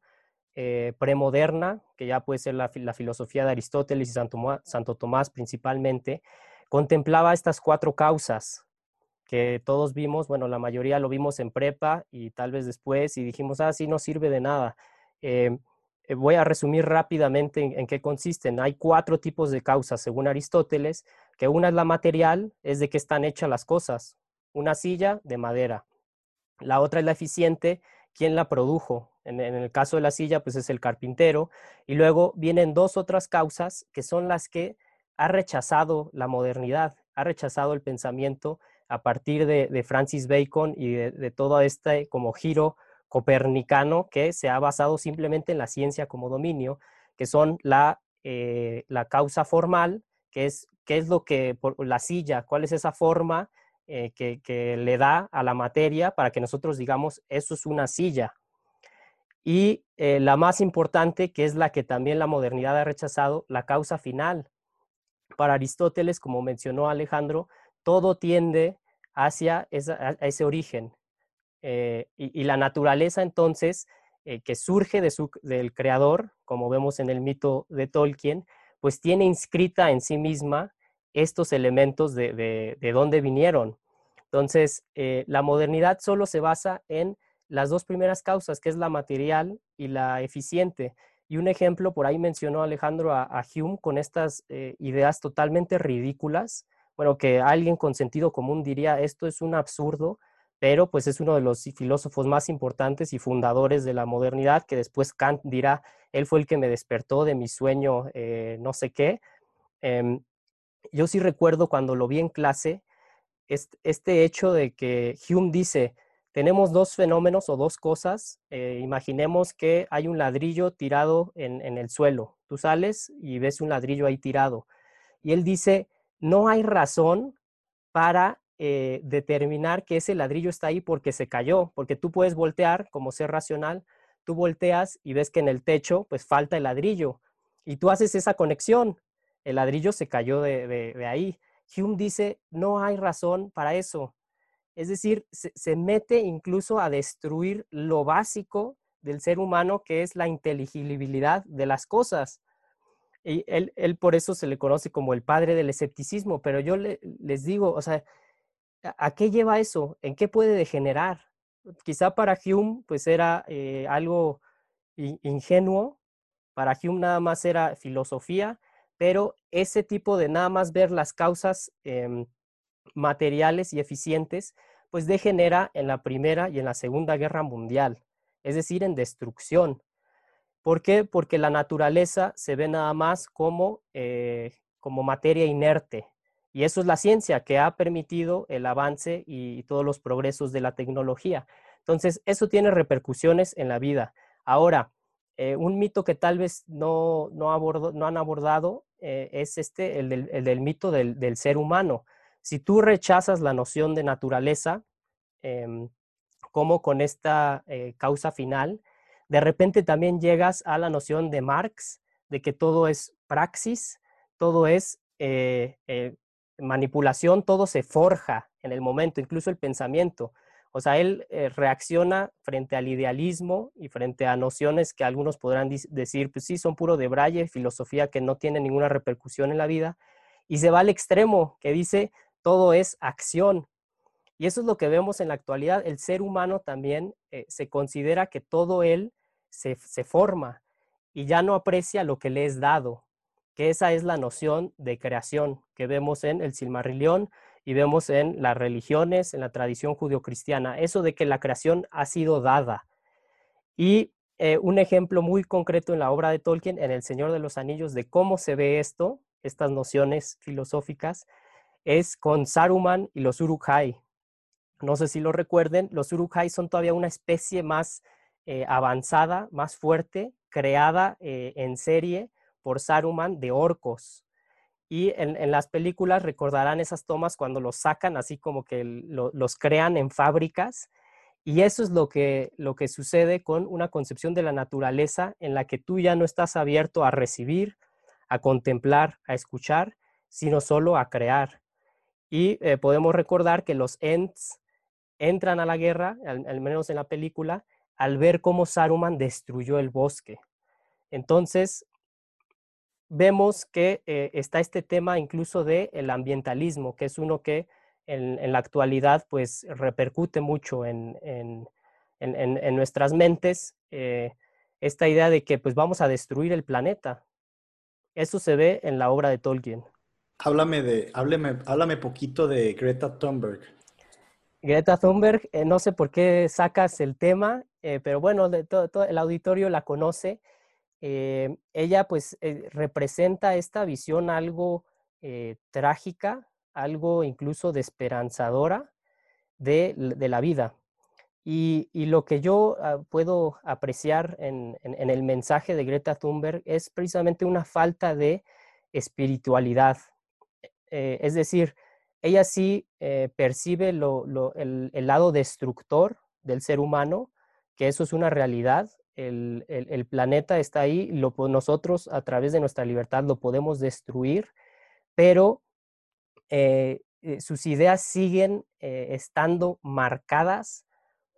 eh, premoderna, que ya puede ser la, filosofía de Aristóteles y Santo Tomás principalmente, contemplaba estas cuatro causas, que todos vimos, bueno, la mayoría lo vimos en prepa y tal vez después y dijimos, ah, sí, no sirve de nada. Em, eh, voy a resumir rápidamente en, qué consisten. Hay cuatro tipos de causas, según Aristóteles, que una es la material, es de qué están hechas las cosas. Una silla de madera. La otra es la eficiente, quién la produjo. En, en, el caso de la silla, pues es el carpintero. Y luego vienen dos otras causas que son las que ha rechazado la modernidad, ha rechazado el pensamiento a partir de, Francis Bacon y de, todo este como giro copernicano que se ha basado simplemente en la ciencia como dominio, que son la, eh, la causa formal, que es qué es lo que, la silla, cuál es esa forma eh, que, le da a la materia para que nosotros digamos, eso es una silla. Y eh, la más importante, que es la que también la modernidad ha rechazado, la causa final. Para Aristóteles, como mencionó Alejandro, todo tiende hacia ese origen. Eh, y, la naturaleza entonces, eh, que surge de su, del creador, como vemos en el mito de Tolkien, pues tiene inscrita en sí misma estos elementos de, de, dónde vinieron. Entonces, eh, la modernidad solo se basa en las dos primeras causas, que es la material y la eficiente. Y un ejemplo, por ahí mencionó Alejandro a Hume con estas ideas totalmente ridículas, bueno, que alguien con sentido común diría esto es un absurdo, pero pues es uno de los filósofos más importantes y fundadores de la modernidad, que después Kant dirá, él fue el que me despertó de mi sueño, eh, no sé qué. Em, yo sí recuerdo cuando lo vi en clase, este, hecho de que Hume dice, tenemos dos fenómenos o dos cosas. Eh, imaginemos que hay un ladrillo tirado en, en, el suelo. Tú sales y ves un ladrillo ahí tirado. Y él dice, no hay razón para eh, determinar que ese ladrillo está ahí porque se cayó, porque tú puedes voltear como ser racional, tú volteas y ves que en el techo pues falta el ladrillo y tú haces esa conexión, el ladrillo se cayó de, ahí. Hume dice, no hay razón para eso. Es decir, se, mete incluso a destruir lo básico del ser humano, que es la inteligibilidad de las cosas. Y él, por eso se le conoce como el padre del escepticismo, pero yo les digo, o sea, ¿a, qué lleva eso? ¿En qué puede degenerar? Quizá para Hume pues era eh, algo ingenuo, para Hume nada más era filosofía, pero ese tipo de nada más ver las causas em, materiales y eficientes, pues degenera en la Primera y en la Segunda Guerra Mundial, es decir, en destrucción. ¿Por qué? Porque la naturaleza se ve nada más como, eh, como materia inerte. Y eso es la ciencia que ha permitido el avance y todos los progresos de la tecnología. Entonces, eso tiene repercusiones en la vida. Ahora, eh, un mito que tal vez no, no, han abordado eh, es este, el del, mito del, ser humano. Si tú rechazas la noción de naturaleza, em, como con esta causa final, de repente también llegas a la noción de Marx, de que todo es praxis, todo es eh, eh, manipulación, todo se forja en el momento, incluso el pensamiento. O sea, él eh, reacciona frente al idealismo y frente a nociones que algunos podrán decir, pues sí, son puro de braille, filosofía que no tiene ninguna repercusión en la vida, y se va al extremo que dice, todo es acción. Y eso es lo que vemos en la actualidad. El ser humano también se considera que todo él se, forma y ya no aprecia lo que le es dado, que esa es la noción de creación que vemos en el Silmarillion y vemos en las religiones, en la tradición judio-cristiana, eso de que la creación ha sido dada. Y eh, un ejemplo muy concreto en la obra de Tolkien, en El Señor de los Anillos, de cómo se ve esto, estas nociones filosóficas, es con Saruman y los Uruk-hai. No sé si lo recuerden, los Uruk-hai son todavía una especie más eh, avanzada, más fuerte, creada eh, en serie por Saruman de orcos. Y en, las películas recordarán esas tomas cuando los sacan, así como que los crean en fábricas y eso es lo que, lo que sucede con una concepción de la naturaleza en la que tú ya no estás abierto a recibir, a contemplar, a escuchar, sino solo a crear. Y eh, podemos recordar que los Ents entran a la guerra, al, menos en la película, al ver cómo Saruman destruyó el bosque. Entonces, vemos que eh, está este tema incluso del el ambientalismo, que es uno que en, la actualidad pues repercute mucho en, nuestras mentes eh, esta idea de que pues vamos a destruir el planeta. Eso se ve en la obra de Tolkien. Háblame de, háblame, háblame poquito de Greta Thunberg. Greta Thunberg, eh, no sé por qué sacas el tema, eh, pero bueno, de todo, el auditorio la conoce. ella pues representa esta visión algo trágica algo incluso de esperanzadora de, la vida. Y, lo que yo ah, puedo apreciar en, el mensaje de Greta Thunberg es precisamente una falta de espiritualidad. Eh, es decir, ella sí eh, percibe el, lado destructor del ser humano, que eso es una realidad. El, el planeta está ahí, lo, nosotros a través de nuestra libertad lo podemos destruir, pero eh, eh, sus ideas siguen estando marcadas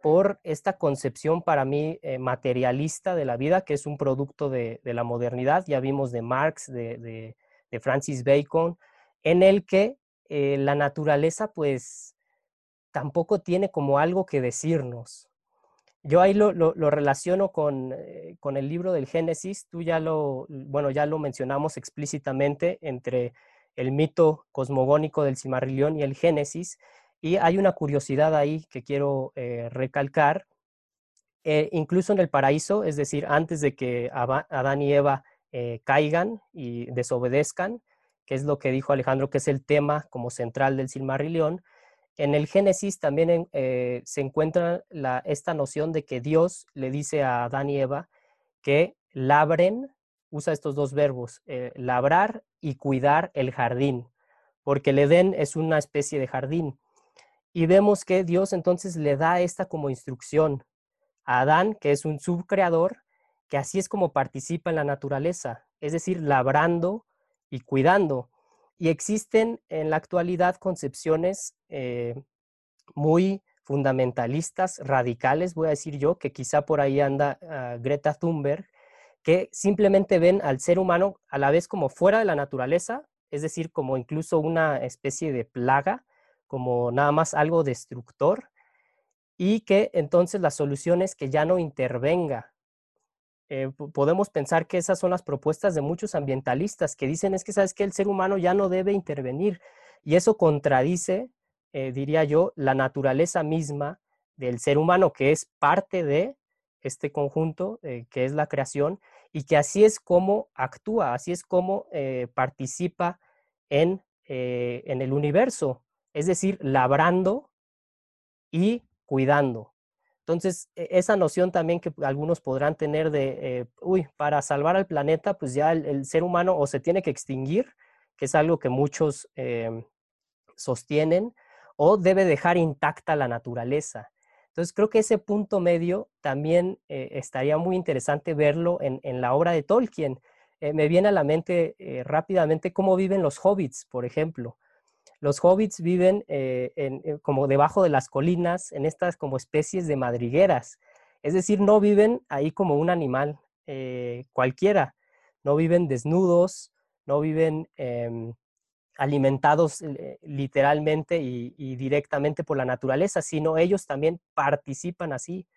por esta concepción para mí materialista de la vida, que es un producto de, la modernidad, ya vimos de Marx, de, Francis Bacon, en el que la naturaleza pues tampoco tiene como algo que decirnos. Yo ahí lo, relaciono con, con, el libro del Génesis, tú ya lo, bueno, ya lo mencionamos explícitamente entre el mito cosmogónico del Cimarrillion y el Génesis. Y hay una curiosidad ahí que quiero eh, recalcar. Eh, incluso en el paraíso, es decir, antes de que Adán y Eva eh, caigan y desobedezcan, que es lo que dijo Alejandro, que es el tema como central del Silmarillion, en el Génesis también se encuentra esta noción de que Dios le dice a Adán y Eva que labren usa estos dos verbos, eh, labrar y cuidar el jardín, porque el Edén es una especie de jardín. Y vemos que Dios entonces le da esta como instrucción a Adán, que es un subcreador, que así es como participa en la naturaleza, es decir, labrando y cuidando. Y existen en la actualidad concepciones eh, muy fundamentalistas, radicales, voy a decir yo, que quizá por ahí anda ah, Greta Thunberg, que simplemente ven al ser humano a la vez como fuera de la naturaleza, es decir, como incluso una especie de plaga, como nada más algo destructor, y que entonces la solución es que ya no intervenga. Eh, podemos pensar que esas son las propuestas de muchos ambientalistas que dicen es que, ¿sabes que El ser humano ya no debe intervenir. Y eso contradice, eh, diría yo, la naturaleza misma del ser humano, que es parte de este conjunto eh, que es la creación y que así es como actúa, así es como participa en, en, el universo, es decir, labrando y cuidando. Entonces, e, esa noción también que algunos podrán tener de, uy, para salvar al planeta, pues ya el, ser humano o se tiene que extinguir, que es algo que muchos em, sostienen, o debe dejar intacta la naturaleza. Entonces creo que ese punto medio también eh, estaría muy interesante verlo en, la obra de Tolkien. Eh, me viene a la mente eh, rápidamente cómo viven los hobbits, por ejemplo. Los hobbits viven como debajo de las colinas, en estas como especies de madrigueras. Es decir, no viven ahí como un animal cualquiera. No viven desnudos, no viven em, alimentados eh, literalmente y, directamente por la naturaleza, sino ellos también participan así.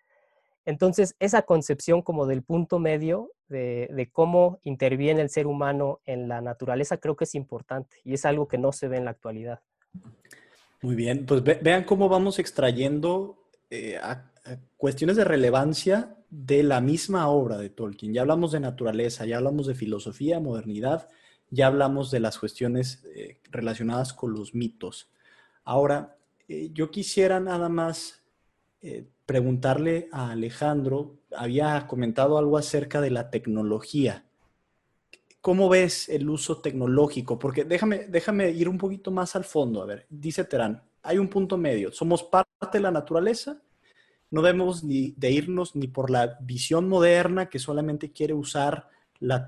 Entonces, esa concepción como del punto medio de, cómo interviene el ser humano en la naturaleza creo que es importante y es algo que no se ve en la actualidad. Muy bien, pues vean cómo vamos extrayendo eh, cuestiones de relevancia de la misma obra de Tolkien. Ya hablamos de naturaleza, ya hablamos de filosofía, modernidad, ya hablamos de las cuestiones eh, relacionadas con los mitos. Ahora, eh, yo quisiera nada más preguntarle a Alejandro, había comentado algo acerca de la tecnología. ¿Cómo ves el uso tecnológico? Porque déjame, déjame ir un poquito más al fondo. A ver, dice Terán, hay un punto medio. Somos parte de la naturaleza, no debemos de irnos ni por la visión moderna que solamente quiere usar la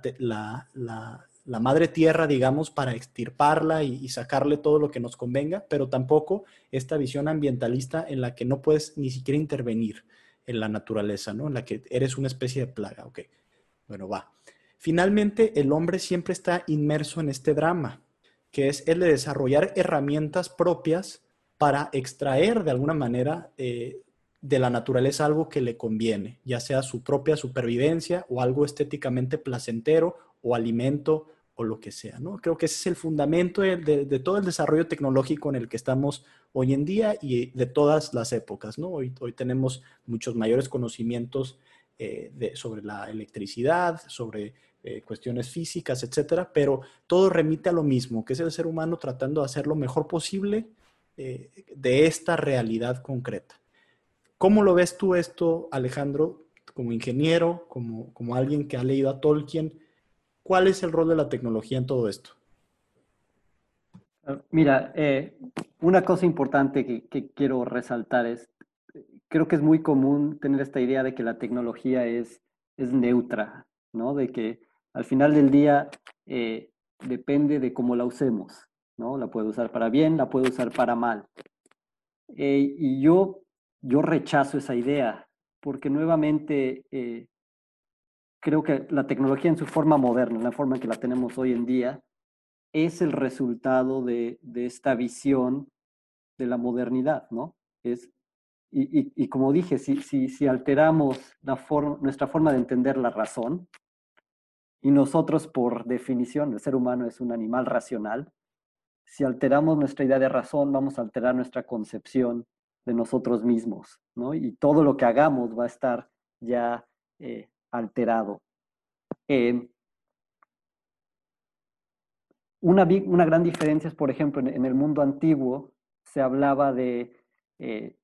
madre tierra, digamos, para extirparla y, sacarle todo lo que nos convenga, pero tampoco esta visión ambientalista en la que no puedes ni siquiera intervenir en la naturaleza, ¿no? En la que eres una especie de plaga, ok. Bueno, va. Finalmente, el hombre siempre está inmerso en este drama, que es el de desarrollar herramientas propias para extraer de alguna manera eh, de la naturaleza algo que le conviene, ya sea su propia supervivencia o algo estéticamente placentero o alimento o lo que sea, ¿no? Creo que ese es el fundamento de, todo el desarrollo tecnológico en el que estamos hoy en día y de todas las épocas, ¿no? Hoy, hoy tenemos muchos mayores conocimientos eh, sobre la electricidad, sobre eh, cuestiones físicas, etcétera, pero todo remite a lo mismo, que es el ser humano tratando de hacer lo mejor posible eh, de esta realidad concreta. ¿Cómo lo ves tú esto, Alejandro, como ingeniero, como, como alguien que ha leído a Tolkien? ¿Cuál es el rol de la tecnología en todo esto? Mira, eh, una cosa importante que, quiero resaltar es, creo que es muy común tener esta idea de que la tecnología es, es neutra, ¿no? De que al final del día eh, depende de cómo la usemos, ¿no? La puedo usar para bien, la puedo usar para mal. Eh, y yo, yo rechazo esa idea, porque nuevamente creo que la tecnología en su forma moderna, en la forma en que la tenemos hoy en día, es el resultado de, esta visión de la modernidad, ¿no? Es, y, como dije, si, si, si alteramos la nuestra forma de entender la razón, y nosotros por definición, el ser humano es un animal racional, si alteramos nuestra idea de razón, vamos a alterar nuestra concepción de nosotros mismos, ¿no? Y todo lo que hagamos va a estar ya eh, alterado. Eh, una, gran diferencia es, por ejemplo, en, el mundo antiguo se hablaba de, eh,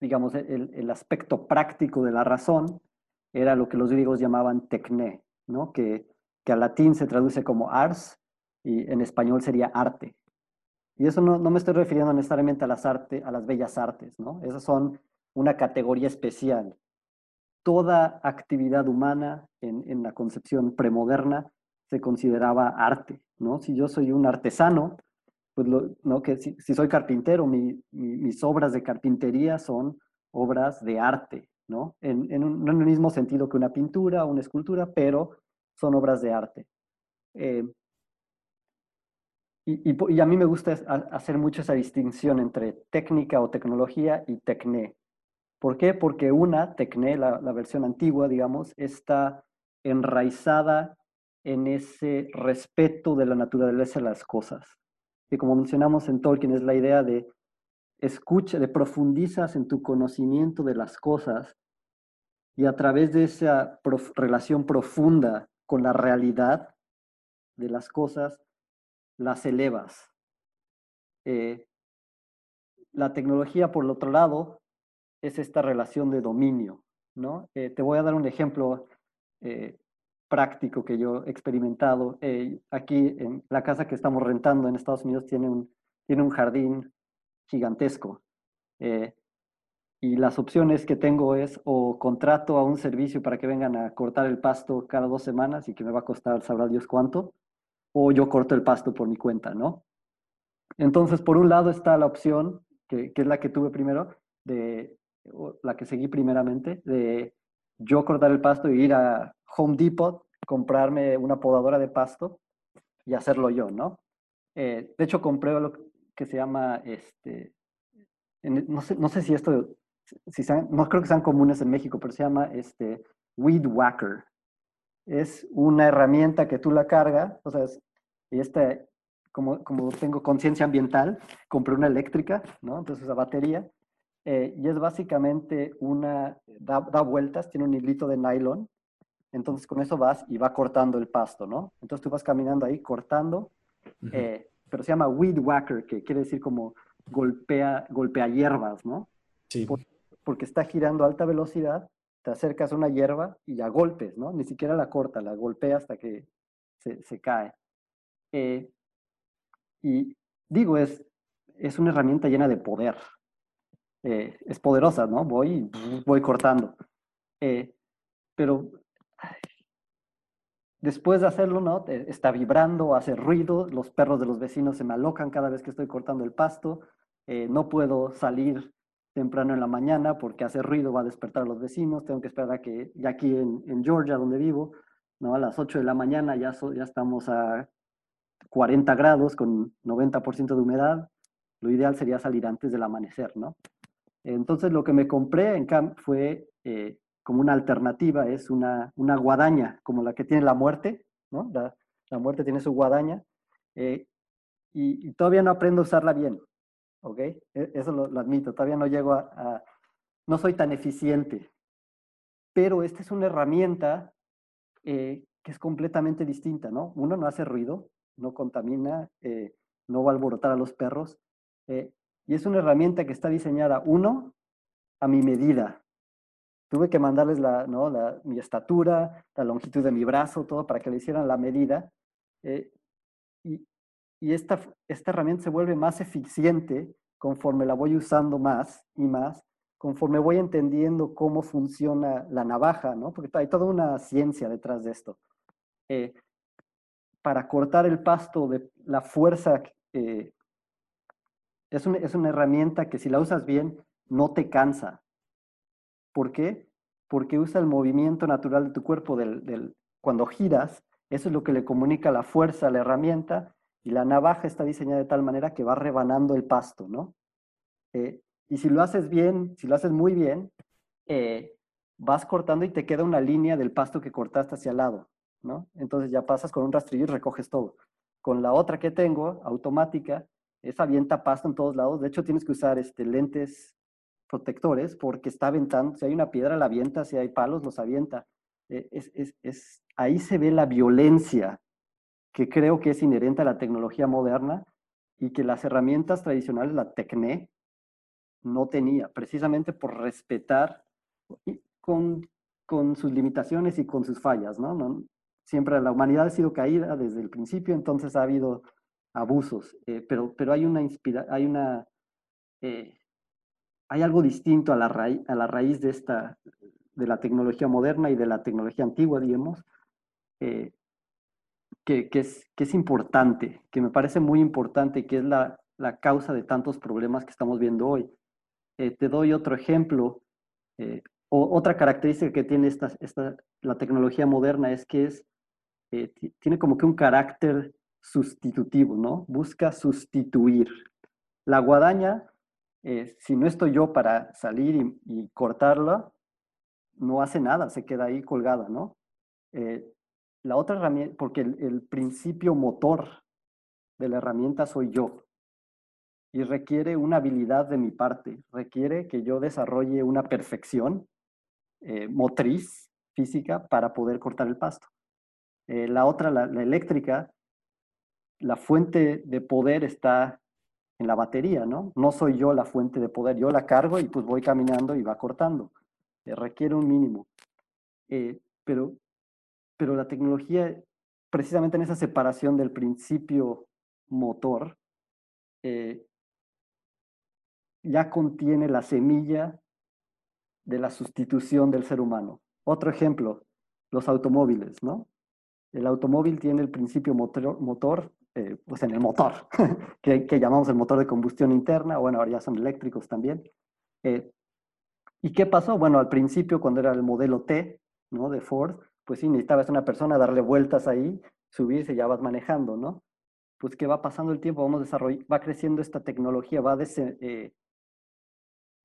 digamos, el, aspecto práctico de la razón, era lo que los griegos llamaban tecné, ¿no? que, que al latín se traduce como ars y en español sería arte. Y eso no, no me estoy refiriendo necesariamente a las, arte, a las bellas artes, ¿no? Esas son una categoría especial toda actividad humana en, la concepción premoderna se consideraba arte, ¿no? Si yo soy un artesano, pues ¿no? que si, soy carpintero, mis obras de carpintería son obras de arte, ¿no? En, un, el mismo sentido que una pintura o una escultura, pero son obras de arte. Eh, y, y, a mí me gusta hacer mucho esa distinción entre técnica o tecnología y tecné, ¿Por qué? Porque una, Tecné, la, versión antigua, digamos, está enraizada en ese respeto de la naturaleza de las cosas. Que como mencionamos en Tolkien es la idea de escucha, de profundizas en tu conocimiento de las cosas y a través de esa relación profunda con la realidad de las cosas, las elevas. Eh, la tecnología, por el otro lado, es esta relación de dominio, ¿no? Eh, te voy a dar un ejemplo eh, práctico que yo he experimentado. Eh, aquí en la casa que estamos rentando en Estados Unidos tiene un, tiene un jardín gigantesco. y las opciones que tengo es o contrato a un servicio para que vengan a cortar el pasto cada dos semanas y que me va a costar, sabrá Dios cuánto, o yo corto el pasto por mi cuenta, ¿no? Entonces, por un lado está la opción, que, que es la que tuve primero, de la que seguí primeramente, de yo cortar el pasto y ir a Home Depot, comprarme una podadora de pasto y hacerlo yo, ¿no? de hecho, compré lo que se llama, este, no, sé, no sé si esto, si no creo que sean comunes en México, pero se llama este, Weed Whacker. Es una herramienta que tú la cargas, o sea, y este, como, como tengo conciencia ambiental, compré una eléctrica, ¿no? Entonces, la batería, eh, y es básicamente una, da, da, vueltas, tiene un hilito de nylon, entonces con eso vas y va cortando el pasto, ¿no? Entonces tú vas caminando ahí cortando, eh, pero se llama weed whacker, que quiere decir como golpea, golpea hierbas, ¿no? Sí. porque está girando a alta velocidad, te acercas a una hierba y ya golpes, ¿no? Ni siquiera la corta, la golpea hasta que se, se cae. Eh, y digo, es, es una herramienta llena de poder. Eh, es poderosa, ¿no? Voy, voy cortando. Eh, pero después de hacerlo, ¿no? Está vibrando, hace ruido, los perros de los vecinos se me alocan cada vez que estoy cortando el pasto, no puedo salir temprano en la mañana porque hace ruido, va a despertar a los vecinos, tengo que esperar a que, ya aquí en, en Georgia, donde vivo, ¿no? a las 8 de la mañana ya, ya estamos a 40 grados con 90% de humedad, lo ideal sería salir antes del amanecer, ¿no? Entonces lo que me compré en camp fue eh, como una alternativa, es una, una guadaña, como la que tiene la muerte, ¿no? La, muerte tiene su guadaña, eh, y, y, todavía no aprendo a usarla bien, ¿ok? E, eso lo, admito, todavía no llego a, no soy tan eficiente, pero esta es una herramienta eh, que es completamente distinta, ¿no? Uno no hace ruido, no contamina, no va a alborotar a los perros, eh, y es una herramienta que está diseñada, uno, a mi medida. Tuve que mandarles la, ¿no? la, mi estatura, la longitud de mi brazo, todo para que le hicieran la medida. Eh, y, y esta, esta herramienta se vuelve más eficiente conforme la voy usando más y más, conforme voy entendiendo cómo funciona la navaja, ¿no? Porque hay toda una ciencia detrás de esto. Eh, para cortar el pasto de la fuerza, eh, es, un, es, una herramienta que si la usas bien, no te cansa. ¿Por qué? Porque usa el movimiento natural de tu cuerpo del, del, cuando giras, eso es lo que le comunica la fuerza a la herramienta y la navaja está diseñada de tal manera que va rebanando el pasto, ¿no? Eh, y si lo haces bien, si lo haces muy bien, eh, vas cortando y te queda una línea del pasto que cortaste hacia el lado, ¿no? Entonces ya pasas con un rastrillo y recoges todo. Con la otra que tengo, automática, esa avienta pasto en todos lados. De hecho, tienes que usar este, lentes protectores porque está aventando. Si hay una piedra, la avienta. Si hay palos, los avienta. Eh, es, es, es, ahí se ve la violencia que creo que es inherente a la tecnología moderna y que las herramientas tradicionales, la TECNE, no tenía, precisamente por respetar con, con sus limitaciones y con sus fallas. ¿no? Siempre la humanidad ha sido caída desde el principio, entonces ha habido abusos, eh, pero, pero hay una inspira hay una, eh, hay algo distinto a la, raíz, a la raíz de esta, de la tecnología moderna y de la tecnología antigua, digamos, eh, que, que, es, que es importante, que me parece muy importante, que es la, la causa de tantos problemas que estamos viendo hoy. Eh, te doy otro ejemplo. Eh, o, otra característica que tiene esta, esta, la tecnología moderna es que es, eh, tiene como que un carácter sustitutivo, ¿no? Busca sustituir. La guadaña, eh, si no estoy yo para salir y, cortarla, no hace nada, se queda ahí colgada, ¿no? Eh, la otra herramienta, porque el, principio motor de la herramienta soy yo y requiere una habilidad de mi parte, requiere que yo desarrolle una perfección eh, motriz física para poder cortar el pasto. La otra, la, eléctrica, la fuente de poder está en la batería, ¿no? No soy yo la fuente de poder, yo la cargo y pues voy caminando y va cortando. Eh, requiere un mínimo. pero, pero la tecnología, precisamente en esa separación del principio motor, eh, ya contiene la semilla de la sustitución del ser humano. Otro ejemplo, los automóviles, ¿no? El automóvil tiene el principio motor eh, pues en el motor, que, que, llamamos el motor de combustión interna, bueno, ahora ya son eléctricos también. Eh, ¿Y qué pasó? Bueno, al principio, cuando era el modelo T, ¿no? De Ford, pues sí, necesitabas una persona darle vueltas ahí, subirse, ya vas manejando, ¿no? pues que va pasando el tiempo, vamos va creciendo esta tecnología, va eh,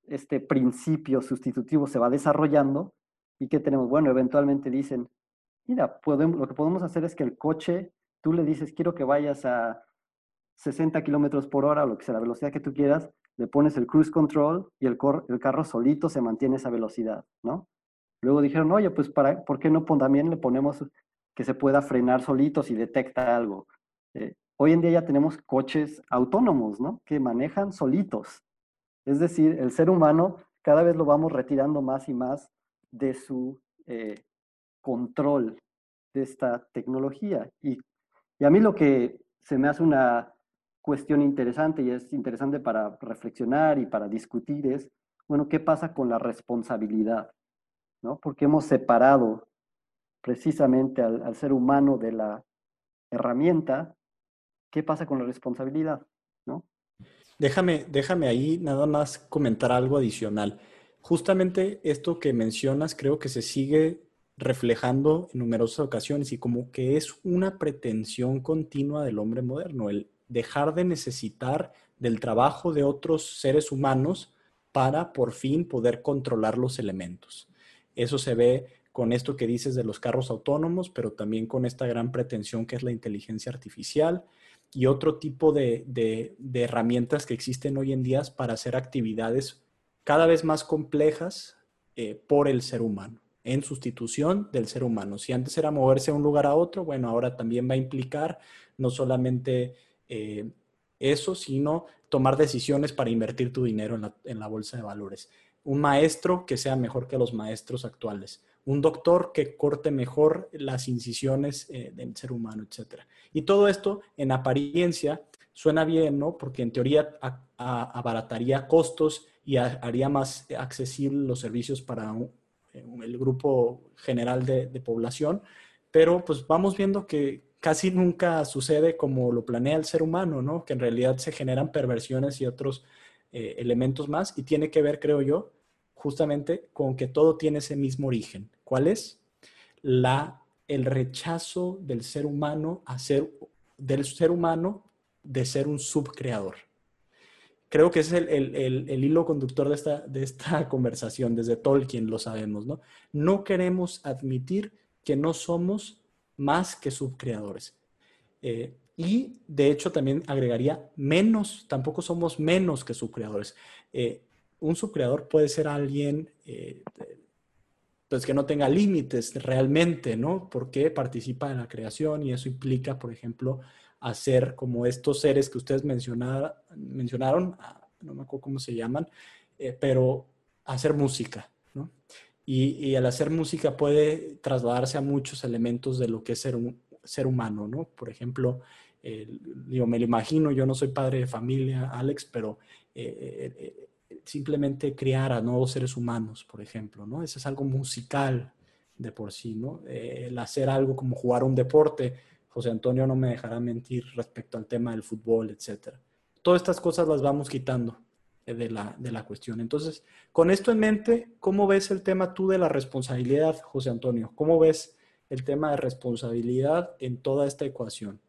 este principio sustitutivo se va desarrollando y que tenemos, bueno, eventualmente dicen, mira, podemos, lo que podemos hacer es que el coche, tú le dices, quiero que vayas a 60 kilómetros por hora, lo que sea la velocidad que tú quieras, le pones el cruise control y el, el carro solito se mantiene esa velocidad, ¿no? Luego dijeron, oye, pues para, ¿por qué no también le ponemos que se pueda frenar solito si detecta algo? Eh, hoy en día ya tenemos coches autónomos, ¿no? Que manejan solitos. Es decir, el ser humano cada vez lo vamos retirando más y más de su eh, control de esta tecnología. Y, y a mí lo que se me hace una cuestión interesante y es interesante para reflexionar y para discutir es, bueno, ¿qué pasa con la responsabilidad? ¿No? Porque hemos separado precisamente al, ser humano de la herramienta, ¿qué pasa con la responsabilidad? ¿No? Déjame, déjame ahí nada más comentar algo adicional. Justamente esto que mencionas creo que se sigue reflejando en numerosas ocasiones y como que es una pretensión continua del hombre moderno, el dejar de necesitar del trabajo de otros seres humanos para por fin poder controlar los elementos. Eso se ve con esto que dices de los carros autónomos, pero también con esta gran pretensión que es la inteligencia artificial y otro tipo de, herramientas que existen hoy en día para hacer actividades cada vez más complejas eh, por el ser humano, en sustitución del ser humano. Si antes era moverse de un lugar a otro, bueno, ahora también va a implicar no solamente eh, eso, sino tomar decisiones para invertir tu dinero en la, bolsa de valores. Un maestro que sea mejor que los maestros actuales. Un doctor que corte mejor las incisiones eh, del ser humano, etc. Y todo esto, en apariencia, suena bien, ¿no? Porque en teoría abarataría costos y haría más accesibles los servicios para el grupo general de, población. Pero pues vamos viendo que, casi nunca sucede como lo planea el ser humano, ¿no? Que en realidad se generan perversiones y otros eh, elementos más y tiene que ver, creo yo, justamente con que todo tiene ese mismo origen. ¿Cuál es? La, el rechazo del ser humano a ser, del ser humano de ser un subcreador. Creo que es el, el, el, hilo conductor de esta, de esta conversación, desde Tolkien lo sabemos, ¿no? No queremos admitir que no somos más que subcreadores. Eh, y de hecho también agregaría menos, tampoco somos menos que subcreadores. Eh, un subcreador puede ser alguien eh, pues que no tenga límites realmente, ¿no? Porque participa en la creación y eso implica, por ejemplo, hacer como estos seres que ustedes mencionaron, ah, no me acuerdo cómo se llaman, pero hacer música, ¿no? Y, al hacer música puede trasladarse a muchos elementos de lo que es ser un ser humano, ¿no? Por ejemplo, yo me lo imagino, yo no soy padre de familia, Alex, pero eh, eh, eh, simplemente criar a nuevos seres humanos, por ejemplo, ¿no? Eso es algo musical de por sí, ¿no? el hacer algo como jugar un deporte, José Antonio no me dejará mentir respecto al tema del fútbol, etcétera. Todas estas cosas las vamos quitando de la, de la cuestión. Entonces, con esto en mente, ¿cómo ves el tema tú de la responsabilidad, José Antonio? ¿Cómo ves el tema de responsabilidad en toda esta ecuación?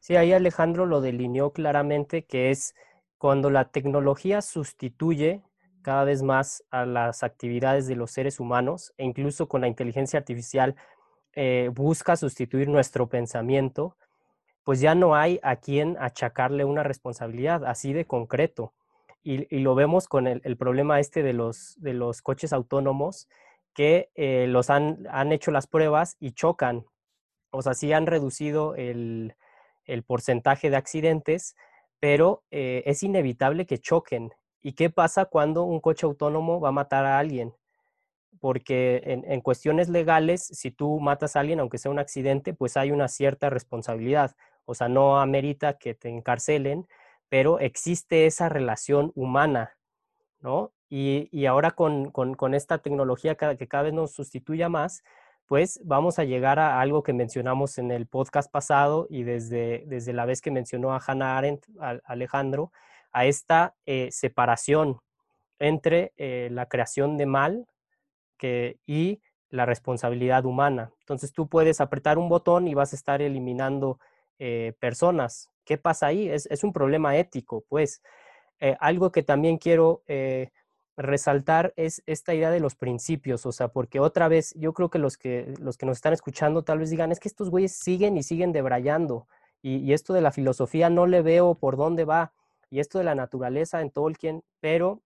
Sí, ahí Alejandro lo delineó claramente, que es cuando la tecnología sustituye cada vez más a las actividades de los seres humanos e incluso con la inteligencia artificial eh, busca sustituir nuestro pensamiento, pues ya no hay a quien achacarle una responsabilidad así de concreto. Y, lo vemos con el, problema este de los, de los coches autónomos que eh, los han, han, hecho las pruebas y chocan. O sea, sí han reducido el, porcentaje de accidentes, pero eh, es inevitable que choquen. ¿Y qué pasa cuando un coche autónomo va a matar a alguien? Porque en, en cuestiones legales, si tú matas a alguien, aunque sea un accidente, pues hay una cierta responsabilidad o sea, no amerita que te encarcelen, pero existe esa relación humana, ¿no? Y, ahora con, esta tecnología que cada vez nos sustituya más, pues vamos a llegar a algo que mencionamos en el podcast pasado y desde, desde la vez que mencionó a Hannah Arendt, Alejandro, a esta eh, separación entre eh, la creación de mal que, y la responsabilidad humana. Entonces tú puedes apretar un botón y vas a estar eliminando eh, personas. ¿Qué pasa ahí? Es, un problema ético, pues. Eh, algo que también quiero eh, resaltar es esta idea de los principios, o sea, porque otra vez yo creo que los que, los que nos están escuchando tal vez digan, es que estos güeyes siguen y siguen debrayando, y, y esto de la filosofía no le veo por dónde va, y esto de la naturaleza en Tolkien, pero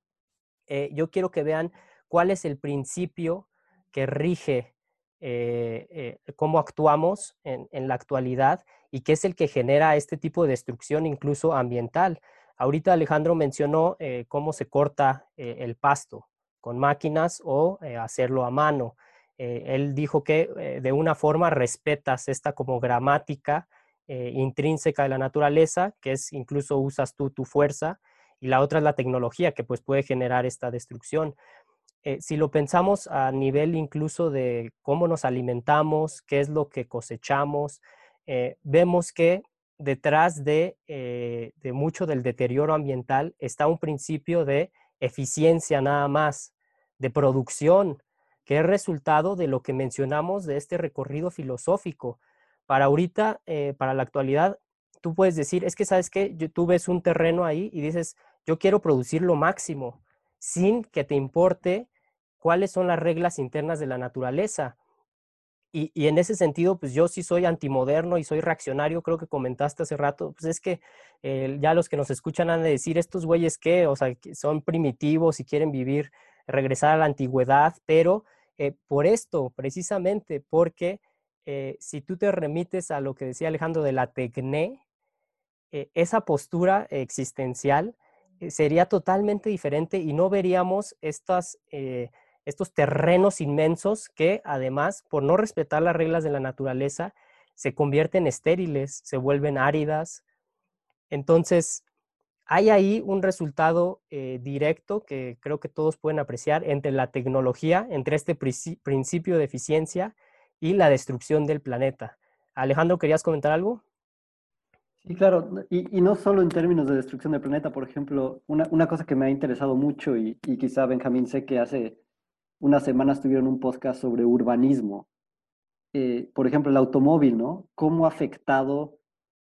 yo quiero que vean cuál es el principio que rige eh, eh, cómo actuamos en, la actualidad y qué es el que genera este tipo de destrucción incluso ambiental. Ahorita Alejandro mencionó eh, cómo se corta el pasto con máquinas o hacerlo a mano. él dijo que de una forma respetas esta como gramática intrínseca de la naturaleza, que es incluso usas tú tu fuerza, y la otra es la tecnología que pues puede generar esta destrucción. Eh, si lo pensamos a nivel incluso de cómo nos alimentamos, qué es lo que cosechamos, eh, vemos que detrás eh, de, mucho del deterioro ambiental está un principio de eficiencia nada más, de producción, que es resultado de lo que mencionamos de este recorrido filosófico. Para ahorita, para la actualidad, tú puedes decir, es que sabes que tú ves un terreno ahí y dices, yo quiero producir lo máximo, sin que te importe cuáles son las reglas internas de la naturaleza. Y, en ese sentido, pues yo sí soy antimoderno y soy reaccionario, creo que comentaste hace rato, pues es que eh, ya los que nos escuchan han de decir, estos güeyes que, o sea, son primitivos y quieren vivir, regresar a la antigüedad, pero eh, por esto, precisamente, porque eh, si tú te remites a lo que decía Alejandro de la tecné, esa postura existencial sería totalmente diferente y no veríamos estas estos terrenos inmensos que además, por no respetar las reglas de la naturaleza, se convierten estériles, se vuelven áridas. Entonces, hay ahí un resultado eh, directo que creo que todos pueden apreciar entre la tecnología, entre este principio de eficiencia y la destrucción del planeta. Alejandro, ¿querías comentar algo? Sí, claro, y, no solo en términos de destrucción del planeta, por ejemplo, una, cosa que me ha interesado mucho y, y quizá Benjamín sé que hace unas semanas tuvieron un podcast sobre urbanismo. Eh, por ejemplo, el automóvil, ¿no? ¿Cómo ha afectado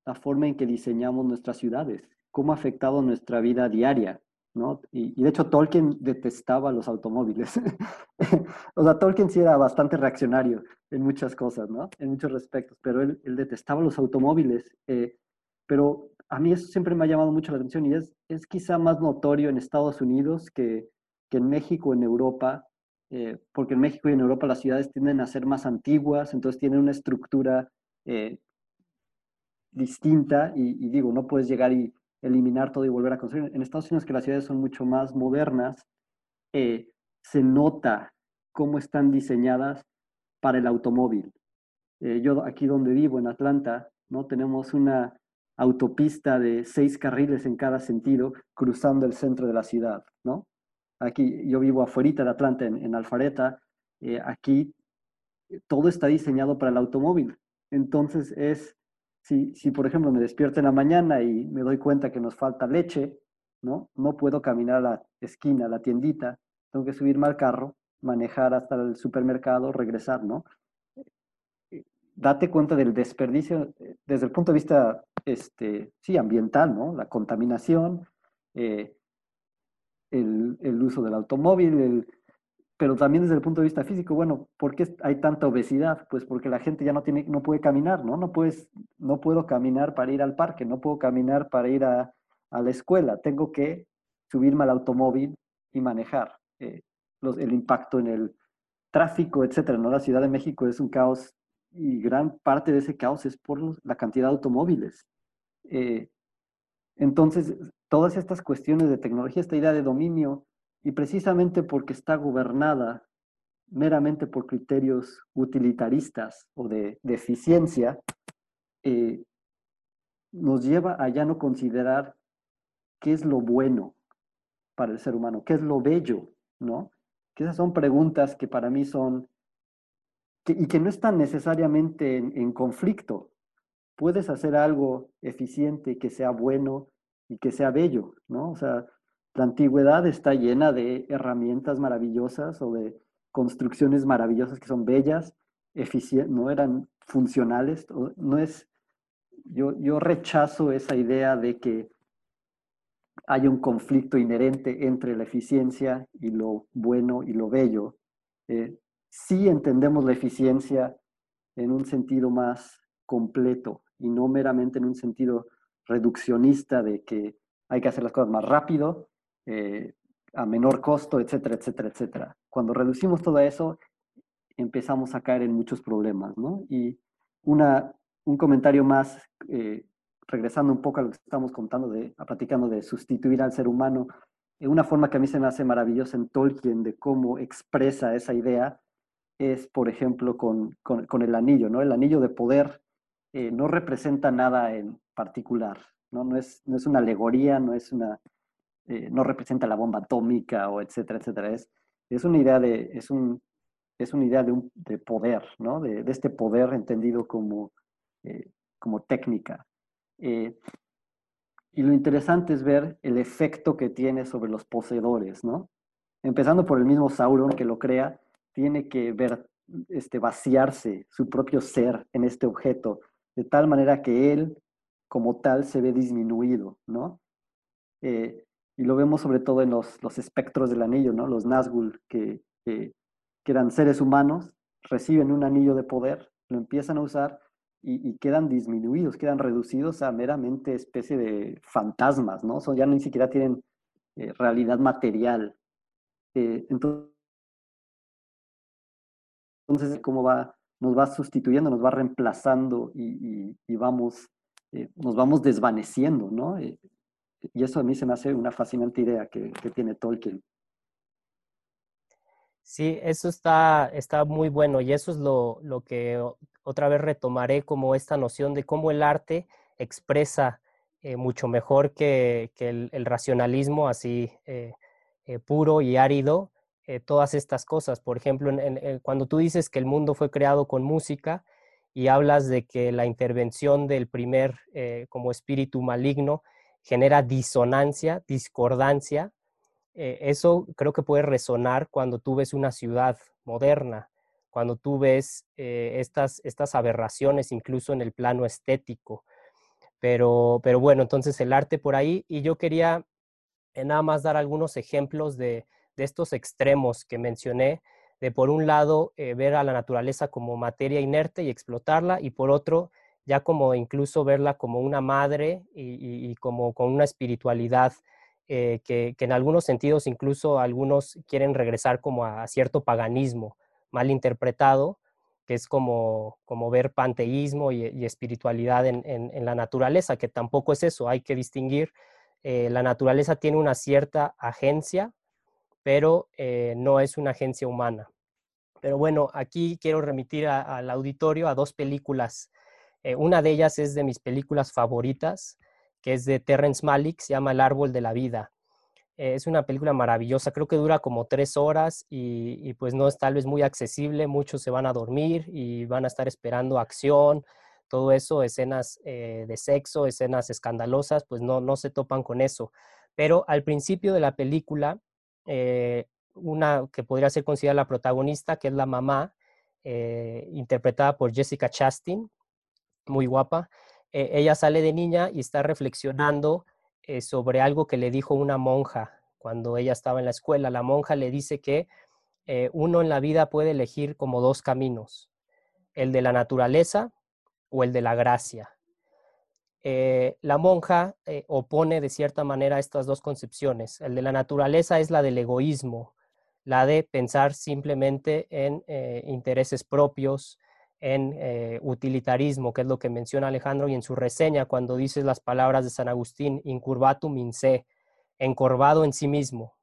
la forma en que diseñamos nuestras ciudades? ¿Cómo ha afectado nuestra vida diaria? ¿no? Y, de hecho Tolkien detestaba los automóviles. o sea, Tolkien sí era bastante reaccionario en muchas cosas, ¿no? En muchos respectos, pero él, detestaba los automóviles. Eh, pero a mí eso siempre me ha llamado mucho la atención y es, es quizá más notorio en Estados Unidos que, que en México, en Europa, eh, porque en México y en Europa las ciudades tienden a ser más antiguas, entonces tienen una estructura eh, distinta y, digo, no puedes llegar y eliminar todo y volver a construir. En Estados Unidos, que las ciudades son mucho más modernas, eh, se nota cómo están diseñadas para el automóvil. yo aquí donde vivo, en Atlanta, ¿no? tenemos una autopista de seis carriles en cada sentido cruzando el centro de la ciudad, ¿no? Aquí yo vivo afuera de Atlanta, en, Alfareta. Eh, aquí todo está diseñado para el automóvil. Entonces es, si, si por ejemplo me despierto en la mañana y me doy cuenta que nos falta leche, ¿no? No puedo caminar a la esquina, a la tiendita, tengo que subirme al carro, manejar hasta el supermercado, regresar, ¿no? Date cuenta del desperdicio eh, desde el punto de vista, este, sí, ambiental, ¿no? La contaminación, eh, el, uso del automóvil, pero también desde el punto de vista físico, bueno, ¿por qué hay tanta obesidad? Pues porque la gente ya no, tiene, no puede caminar, ¿no? No, puedes, no puedo caminar para ir al parque, no puedo caminar para ir a, la escuela, tengo que subirme al automóvil y manejar. Eh, el impacto en el tráfico, etcétera, ¿no? La Ciudad de México es un caos y gran parte de ese caos es por la cantidad de automóviles. Eh, entonces, todas estas cuestiones de tecnología, esta idea de dominio, y precisamente porque está gobernada meramente por criterios utilitaristas o de, eficiencia, eh, nos lleva a ya no considerar qué es lo bueno para el ser humano, qué es lo bello, ¿no? Que esas son preguntas que para mí son, y que no están necesariamente en conflicto. Puedes hacer algo eficiente, que sea bueno, y que sea bello, ¿no? O sea, la antigüedad está llena de herramientas maravillosas o de construcciones maravillosas que son bellas, eficientes, no eran funcionales, no es, yo, yo rechazo esa idea de que hay un conflicto inherente entre la eficiencia y lo bueno y lo bello. Eh, sí entendemos la eficiencia en un sentido más completo y no meramente en un sentido reduccionista de que hay que hacer las cosas más rápido, eh, a menor costo, etcétera, etcétera, etcétera. Cuando reducimos todo eso, empezamos a caer en muchos problemas, ¿no? Y una, un comentario más eh, regresando un poco a lo que estamos contando, de, platicando de sustituir al ser humano, eh, una forma que a mí se me hace maravillosa en Tolkien de cómo expresa esa idea es, por ejemplo, con, con, el anillo, ¿no? El anillo de poder eh, no representa nada en particular, ¿no? No es, no es una alegoría, no es una... Eh, no representa la bomba atómica o etcétera, etcétera. Es, es una idea de... Es un, es una idea de, un, de poder, ¿no? De, de, este poder entendido como, como técnica. Eh, y lo interesante es ver el efecto que tiene sobre los poseedores, ¿no? Empezando por el mismo Sauron que lo crea, tiene que ver, este, vaciarse su propio ser en este objeto, de tal manera que él, como tal, se ve disminuido, ¿no? Eh, y lo vemos sobre todo en los, los espectros del anillo, ¿no? Los Nazgûl, que, que eran seres humanos, reciben un anillo de poder, lo empiezan a usar y, quedan disminuidos, quedan reducidos a meramente especie de fantasmas, ¿no? Son, ya ni siquiera tienen eh, realidad material. Eh, entonces, entonces, cómo va, nos va sustituyendo, nos va reemplazando y, vamos, eh, nos vamos desvaneciendo, ¿no? y eso a mí se me hace una fascinante idea que, tiene Tolkien. Sí, eso está, está muy bueno y eso es lo, lo, que otra vez retomaré como esta noción de cómo el arte expresa eh, mucho mejor que, que el, racionalismo así eh, eh, puro y árido todas estas cosas. Por ejemplo, cuando tú dices que el mundo fue creado con música y hablas de que la intervención del primer como espíritu maligno genera disonancia, discordancia, eh, eso creo que puede resonar cuando tú ves una ciudad moderna, cuando tú ves eh, estas, estas aberraciones incluso en el plano estético. Pero, pero bueno, entonces el arte por ahí, y yo quería eh, nada más dar algunos ejemplos de, de, estos extremos que mencioné, de por un lado ver a la naturaleza como materia inerte y explotarla, y por otro ya como incluso verla como una madre y, como con una espiritualidad eh, que, en algunos sentidos incluso algunos quieren regresar como a, cierto paganismo mal interpretado, que es como, como ver panteísmo y, espiritualidad en, la naturaleza, que tampoco es eso, hay que distinguir. Eh, la naturaleza tiene una cierta agencia, pero eh, no es una agencia humana. Pero bueno, aquí quiero remitir al auditorio a dos películas. una de ellas es de mis películas favoritas, que es de Terrence Malick, se llama El Árbol de la Vida. Eh, es una película maravillosa, creo que dura como tres horas y, pues no es tal vez muy accesible, muchos se van a dormir y van a estar esperando acción, todo eso, escenas eh, de sexo, escenas escandalosas, pues no, no se topan con eso. Pero al principio de la película, eh, una que podría ser considerada la protagonista, que es la mamá, interpretada por Jessica Chastain, muy guapa, eh, ella sale de niña y está reflexionando eh, sobre algo que le dijo una monja cuando ella estaba en la escuela. La monja le dice que eh, uno en la vida puede elegir como dos caminos, el de la naturaleza o el de la gracia. La monja opone de cierta manera estas dos concepciones. El de la naturaleza es la del egoísmo, la de pensar simplemente en intereses propios, en eh, utilitarismo, que es lo que menciona Alejandro, y en su reseña cuando dice las palabras de San Agustín, incurvatum in se, encorvado en sí mismo.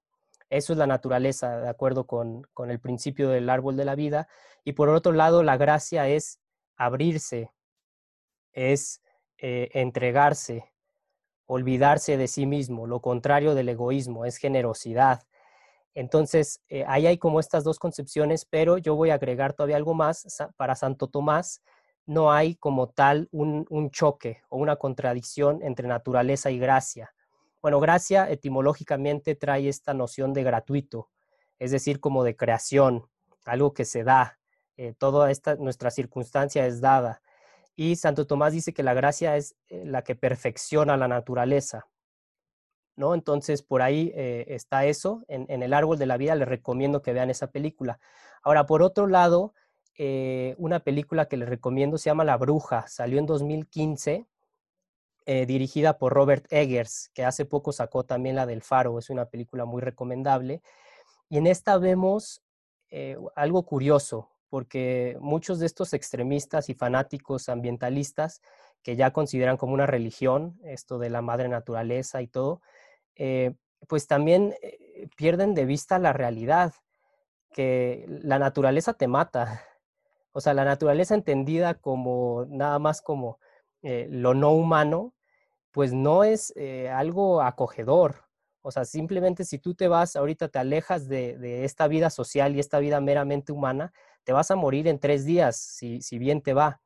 Eso es la naturaleza, de acuerdo con, el principio del árbol de la vida. Y por otro lado, la gracia es abrirse, es eh, entregarse, olvidarse de sí mismo, lo contrario del egoísmo, es generosidad, entonces, eh, ahí hay como estas dos concepciones, pero yo voy a agregar todavía algo más. Para Santo Tomás no hay como tal un, choque o una contradicción entre naturaleza y gracia. Bueno, gracia etimológicamente trae esta noción de gratuito, es decir, como de creación, algo que se da. Eh, toda esta, nuestra circunstancia es dada. Y Santo Tomás dice que la gracia es eh, la que perfecciona la naturaleza. ¿no? Entonces, por ahí eh, está eso. En, El Árbol de la Vida les recomiendo que vean esa película. Ahora, por otro lado, eh, una película que les recomiendo se llama La Bruja. Salió en 2015, dirigida por Robert Eggers, que hace poco sacó también la del Faro. Es una película muy recomendable. Y en esta vemos algo curioso porque muchos de estos extremistas y fanáticos ambientalistas que ya consideran como una religión esto de la madre naturaleza y todo, eh, pues también eh, pierden de vista la realidad, que la naturaleza te mata. O sea, la naturaleza entendida como nada más como eh, lo no humano, pues no es algo acogedor. O sea, simplemente si tú te vas, ahorita te alejas de, esta vida social y esta vida meramente humana, te vas a morir en tres días, si, bien te va.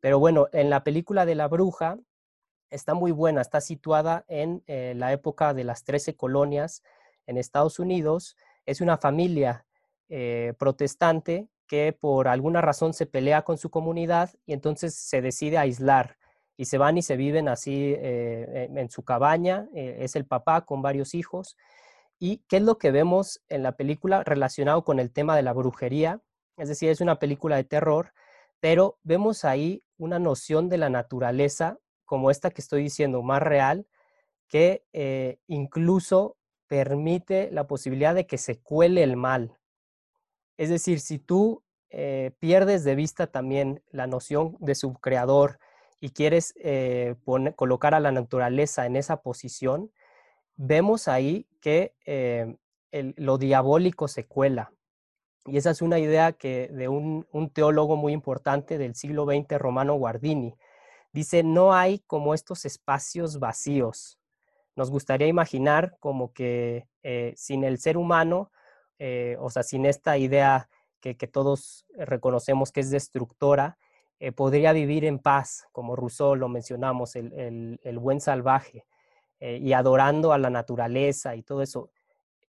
Pero bueno, en la película de la bruja está muy buena, está situada en eh, la época de las 13 colonias en Estados Unidos. Es una familia eh, protestante que por alguna razón se pelea con su comunidad y entonces se decide aislar y se van y se viven así eh, en su cabaña, es el papá con varios hijos. ¿Y qué es lo que vemos en la película relacionado con el tema de la brujería? Es decir, es una película de terror, pero vemos ahí una noción de la naturaleza, como esta que estoy diciendo, más real, que eh, incluso permite la posibilidad de que se cuele el mal. Es decir, si tú pierdes de vista también la noción de su creador, y quieres eh, colocar a la naturaleza en esa posición, vemos ahí que eh, lo diabólico se cuela. Y esa es una idea que de un, teólogo muy importante del siglo XX, Romano Guardini. Dice, no hay como estos espacios vacíos. Nos gustaría imaginar como que eh, sin el ser humano, o sea, sin esta idea que, que todos reconocemos que es destructora, eh, podría vivir en paz, como Rousseau lo mencionamos, el, buen salvaje, eh, y adorando a la naturaleza y todo eso.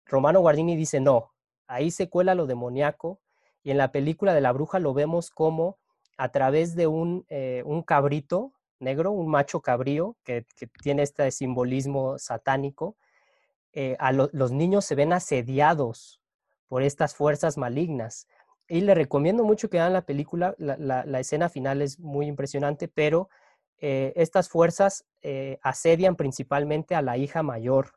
Romano Guardini dice, no, ahí se cuela lo demoníaco, y en la película de la bruja lo vemos como a través de un, eh, cabrito negro, un macho cabrío, que, tiene este simbolismo satánico, a los niños se ven asediados por estas fuerzas malignas. Y le recomiendo mucho que vean la película, la, escena final es muy impresionante, pero eh, estas fuerzas eh, asedian principalmente a la hija mayor,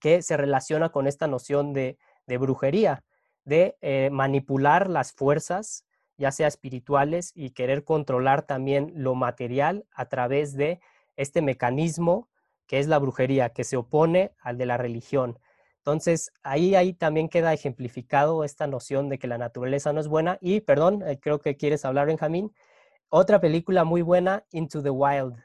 que se relaciona con esta noción de, brujería, de eh, manipular las fuerzas, ya sea espirituales, y querer controlar también lo material a través de este mecanismo que es la brujería, que se opone al de la religión. Entonces, ahí, ahí también queda ejemplificado esta noción de que la naturaleza no es buena. Y, perdón, eh, creo que quieres hablar, Benjamín. Otra película muy buena, Into the Wild.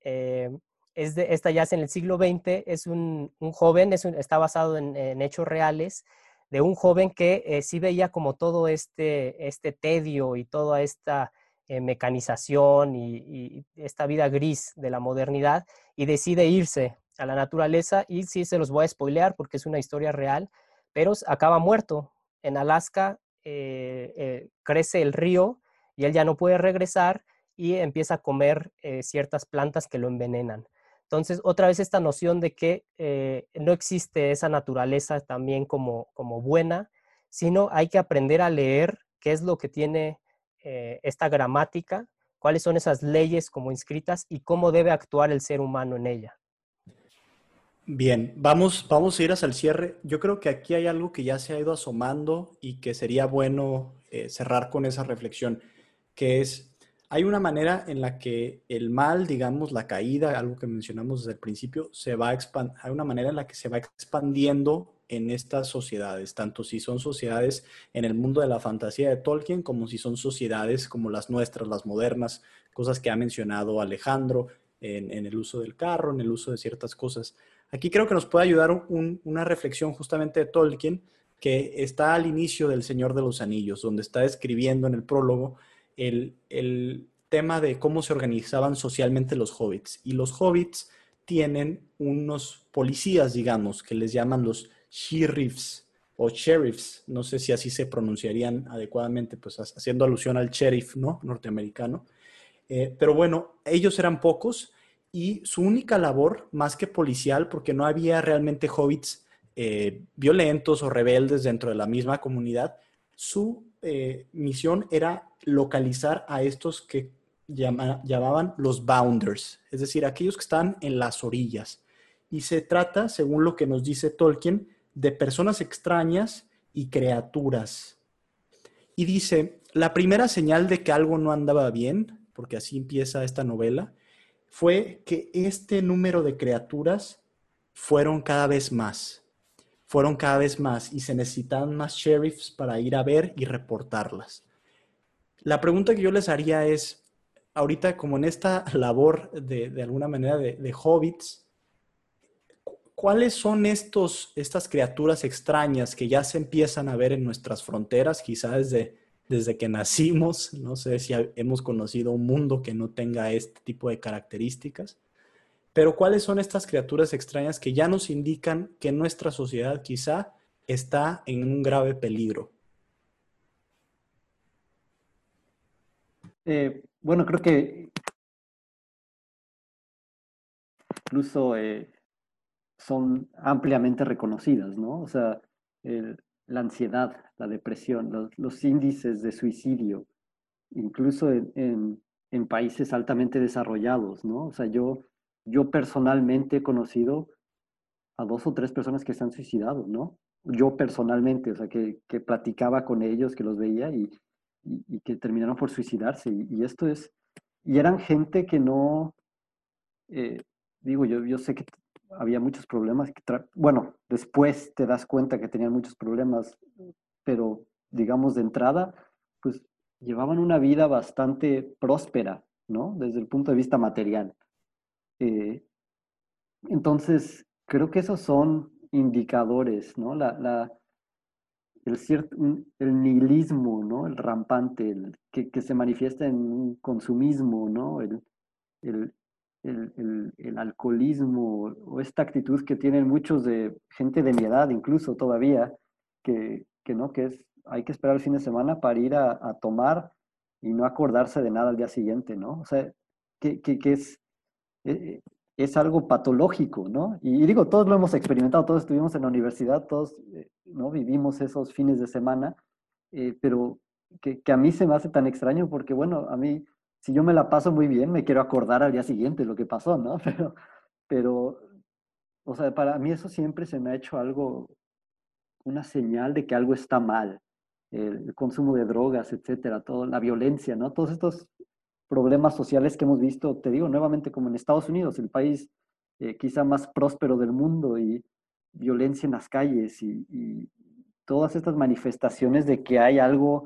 Eh, es de, esta ya es en el siglo XX, es un, joven, es está basado en, hechos reales, de un joven que eh, sí veía como todo este, este tedio y toda esta mecanización y, esta vida gris de la modernidad y decide irse a la naturaleza y sí se los voy a spoilear porque es una historia real, pero acaba muerto. En Alaska eh, eh, crece el río y él ya no puede regresar y empieza a comer eh, ciertas plantas que lo envenenan. Entonces, otra vez esta noción de que no existe esa naturaleza también como, como buena, sino hay que aprender a leer qué es lo que tiene esta gramática, cuáles son esas leyes como inscritas y cómo debe actuar el ser humano en ella. Bien, vamos, vamos a ir hasta el cierre. Yo creo que aquí hay algo que ya se ha ido asomando y que sería bueno eh, cerrar con esa reflexión, que es, hay una manera en la que el mal, digamos, la caída, algo que mencionamos desde el principio, se va hay una manera en la que se va expandiendo en estas sociedades, tanto si son sociedades en el mundo de la fantasía de Tolkien, como si son sociedades como las nuestras, las modernas, cosas que ha mencionado Alejandro en, el uso del carro, en el uso de ciertas cosas. Aquí creo que nos puede ayudar una reflexión justamente de Tolkien, que está al inicio del Señor de los Anillos, donde está describiendo en el prólogo el, tema de cómo se organizaban socialmente los hobbits. Y los hobbits tienen unos policías, digamos, que les llaman los sheriffs o sheriffs, no sé si así se pronunciarían adecuadamente, pues haciendo alusión al sheriff, ¿no? Norteamericano. Eh, pero bueno, ellos eran pocos y su única labor, más que policial, porque no había realmente hobbits eh, violentos o rebeldes dentro de la misma comunidad, su eh, misión era localizar a estos que llamaban los bounders, es decir, aquellos que están en las orillas. Y se trata, según lo que nos dice Tolkien, de personas extrañas y criaturas. Y dice, la primera señal de que algo no andaba bien, porque así empieza esta novela, fue que este número de criaturas fueron cada vez más, fueron cada vez más y se necesitaban más sheriffs para ir a ver y reportarlas. La pregunta que yo les haría es, ahorita como en esta labor de, alguna manera de, de hobbits, ¿cuáles son estos, estas criaturas extrañas que ya se empiezan a ver en nuestras fronteras, quizás desde, desde que nacimos? No sé si hemos conocido un mundo que no tenga este tipo de características. Pero ¿cuáles son estas criaturas extrañas que ya nos indican que nuestra sociedad quizá está en un grave peligro? Eh, bueno, creo que incluso eh, son ampliamente reconocidas, ¿no? O sea, la ansiedad, la depresión, los, índices de suicidio, incluso en, países altamente desarrollados, ¿no? O sea, yo, yo personalmente he conocido a dos o tres personas que se han suicidado, ¿no? Yo personalmente, o sea, que, platicaba con ellos, que los veía y, que terminaron por suicidarse. Y, esto es, y eran gente que no, eh, digo, yo, yo sé que había muchos problemas. Que bueno, después te das cuenta que tenían muchos problemas, pero digamos de entrada, pues llevaban una vida bastante próspera, ¿no? Desde el punto de vista material. Eh, entonces, creo que esos son indicadores, ¿no? La, la, el, cierto, el nihilismo, ¿no? El rampante, el, que, que, se manifiesta en un consumismo, ¿no? El, el, el, el, alcoholismo o esta actitud que tienen muchos de gente de mi edad incluso todavía, que, que no, que es, hay que esperar el fin de semana para ir a, a tomar y no acordarse de nada al día siguiente, ¿no? O sea, que, que, que es, eh, es algo patológico, ¿no? Y, digo, todos lo hemos experimentado, todos estuvimos en la universidad, todos, eh, ¿no? Vivimos esos fines de semana, eh, pero que, a mí se me hace tan extraño porque, bueno, a mí si yo me la paso muy bien, me quiero acordar al día siguiente lo que pasó, ¿no? Pero, pero, o sea, para mí eso siempre se me ha hecho algo, una señal de que algo está mal. El, consumo de drogas, etcétera, toda la violencia, ¿no? Todos estos problemas sociales que hemos visto, te digo nuevamente, como en Estados Unidos, el país eh, quizá más próspero del mundo y violencia en las calles y, todas estas manifestaciones de que hay algo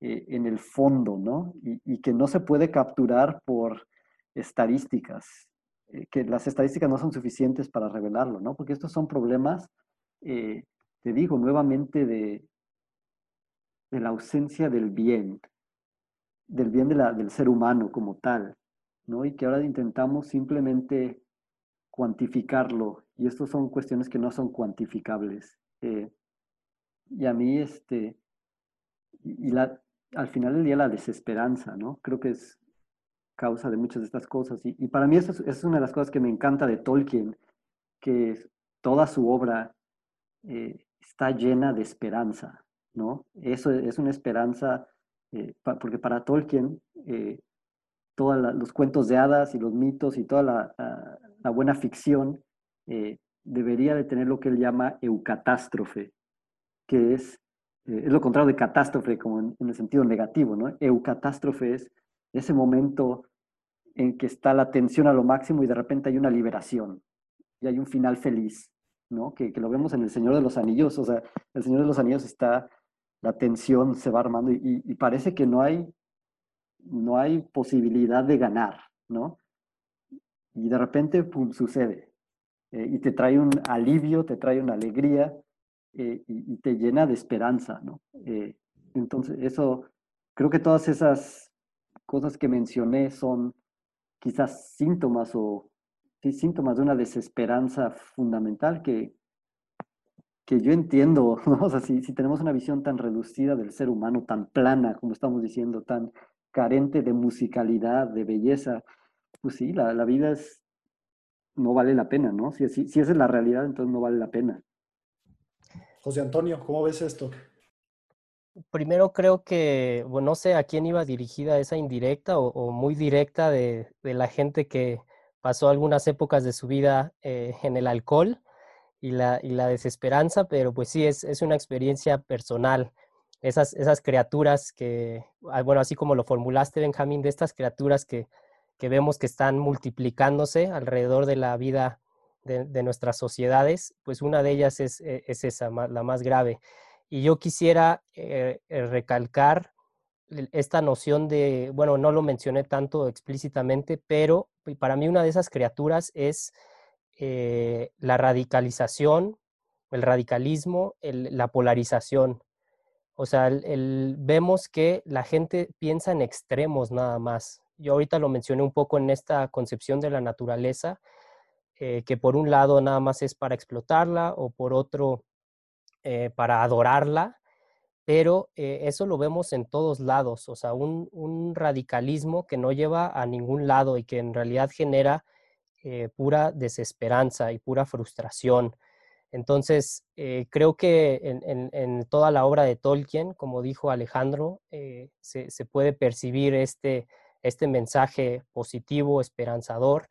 eh, en el fondo, ¿no? Y, que no se puede capturar por estadísticas, eh, que las estadísticas no son suficientes para revelarlo, ¿no? Porque estos son problemas, eh, te digo nuevamente, de, de la ausencia del bien, del bien de la, del ser humano como tal, ¿no? Y que ahora intentamos simplemente cuantificarlo, y estas son cuestiones que no son cuantificables. y a mí, este, y la, al final del día la desesperanza, ¿no? Creo que es causa de muchas de estas cosas. Y, para mí eso es, una de las cosas que me encanta de Tolkien, que toda su obra eh, está llena de esperanza, ¿no? Eso es una esperanza, eh, porque para Tolkien, eh, todos los cuentos de hadas y los mitos y toda la, la buena ficción debería de tener lo que él llama eucatástrofe, que es eh, es lo contrario de catástrofe, como en, el sentido negativo, ¿no? Eucatástrofe es ese momento en que está la tensión a lo máximo y de repente hay una liberación y hay un final feliz, ¿no? Que, que lo vemos en El Señor de los Anillos, o sea, El Señor de los Anillos está, la tensión se va armando y, y parece que no hay, no hay posibilidad de ganar, ¿no? Y de repente, pum, sucede. Eh, y te trae un alivio, te trae una alegría, eh, y, te llena de esperanza, ¿no? Eh, entonces, eso, creo que todas esas cosas que mencioné son quizás síntomas o sí, síntomas de una desesperanza fundamental que, que yo entiendo, ¿no? O sea, si, si, tenemos una visión tan reducida del ser humano, tan plana, como estamos diciendo, tan, carente de musicalidad, de belleza, pues sí, la, vida es, no vale la pena, ¿no? Si, si, si esa es la realidad, entonces no vale la pena. José Antonio, ¿cómo ves esto? Primero creo que, bueno, no sé a quién iba dirigida esa indirecta o, muy directa de, la gente que pasó algunas épocas de su vida eh, en el alcohol y la, desesperanza, pero pues sí, es, es una experiencia personal esas, esas criaturas que, ah, bueno, así como lo formulaste, Benjamín, de estas criaturas que, que vemos que están multiplicándose alrededor de la vida de, nuestras sociedades, pues una de ellas es, e, es, esa, la más grave. Y yo quisiera eh, eh, recalcar esta noción de, bueno, no lo mencioné tanto explícitamente, pero para mí una de esas criaturas es eh, la radicalización, el radicalismo, la polarización. O sea, vemos que la gente piensa en extremos nada más. Yo ahorita lo mencioné un poco en esta concepción de la naturaleza, eh, que por un lado nada más es para explotarla o por otro eh, para adorarla, pero eso lo vemos en todos lados, o sea, un, radicalismo que no lleva a ningún lado y que en realidad genera pura desesperanza y pura frustración. Entonces, eh, creo que en, toda la obra de Tolkien, como dijo Alejandro, eh, se, puede percibir este, este mensaje positivo, esperanzador,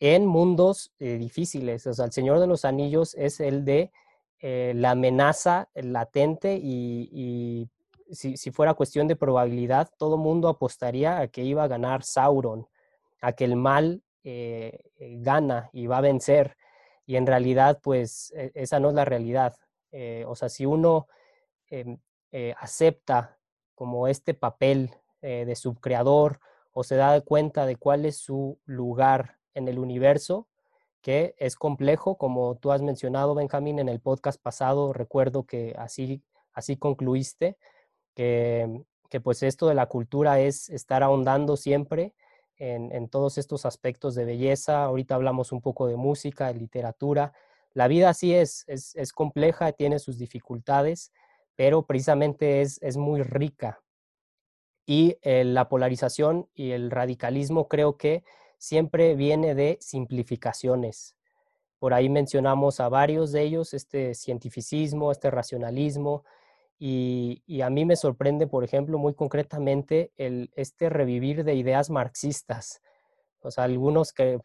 en mundos eh, difíciles. O sea, el Señor de los Anillos es el de la amenaza latente y, si, si, fuera cuestión de probabilidad, todo mundo apostaría a que iba a ganar Sauron, a que el mal gana y va a vencer y en realidad pues e, esa no es la realidad. Eh, o sea, si uno em, eh, acepta como este papel eh, de subcreador o se da cuenta de cuál es su lugar en el universo, que es complejo, como tú has mencionado, Benjamín, en el podcast pasado, recuerdo que así, así concluiste, que, que pues esto de la cultura es estar ahondando siempre en, todos estos aspectos de belleza. Ahorita hablamos un poco de música, de literatura. La vida sí es, es, compleja, tiene sus dificultades, pero precisamente es, es muy rica. Y eh, la polarización y el radicalismo creo que siempre viene de simplificaciones. Por ahí mencionamos a varios de ellos, este cientificismo, este racionalismo, y, a mí me sorprende, por ejemplo, muy concretamente, el, este revivir de ideas marxistas. O sea, algunos que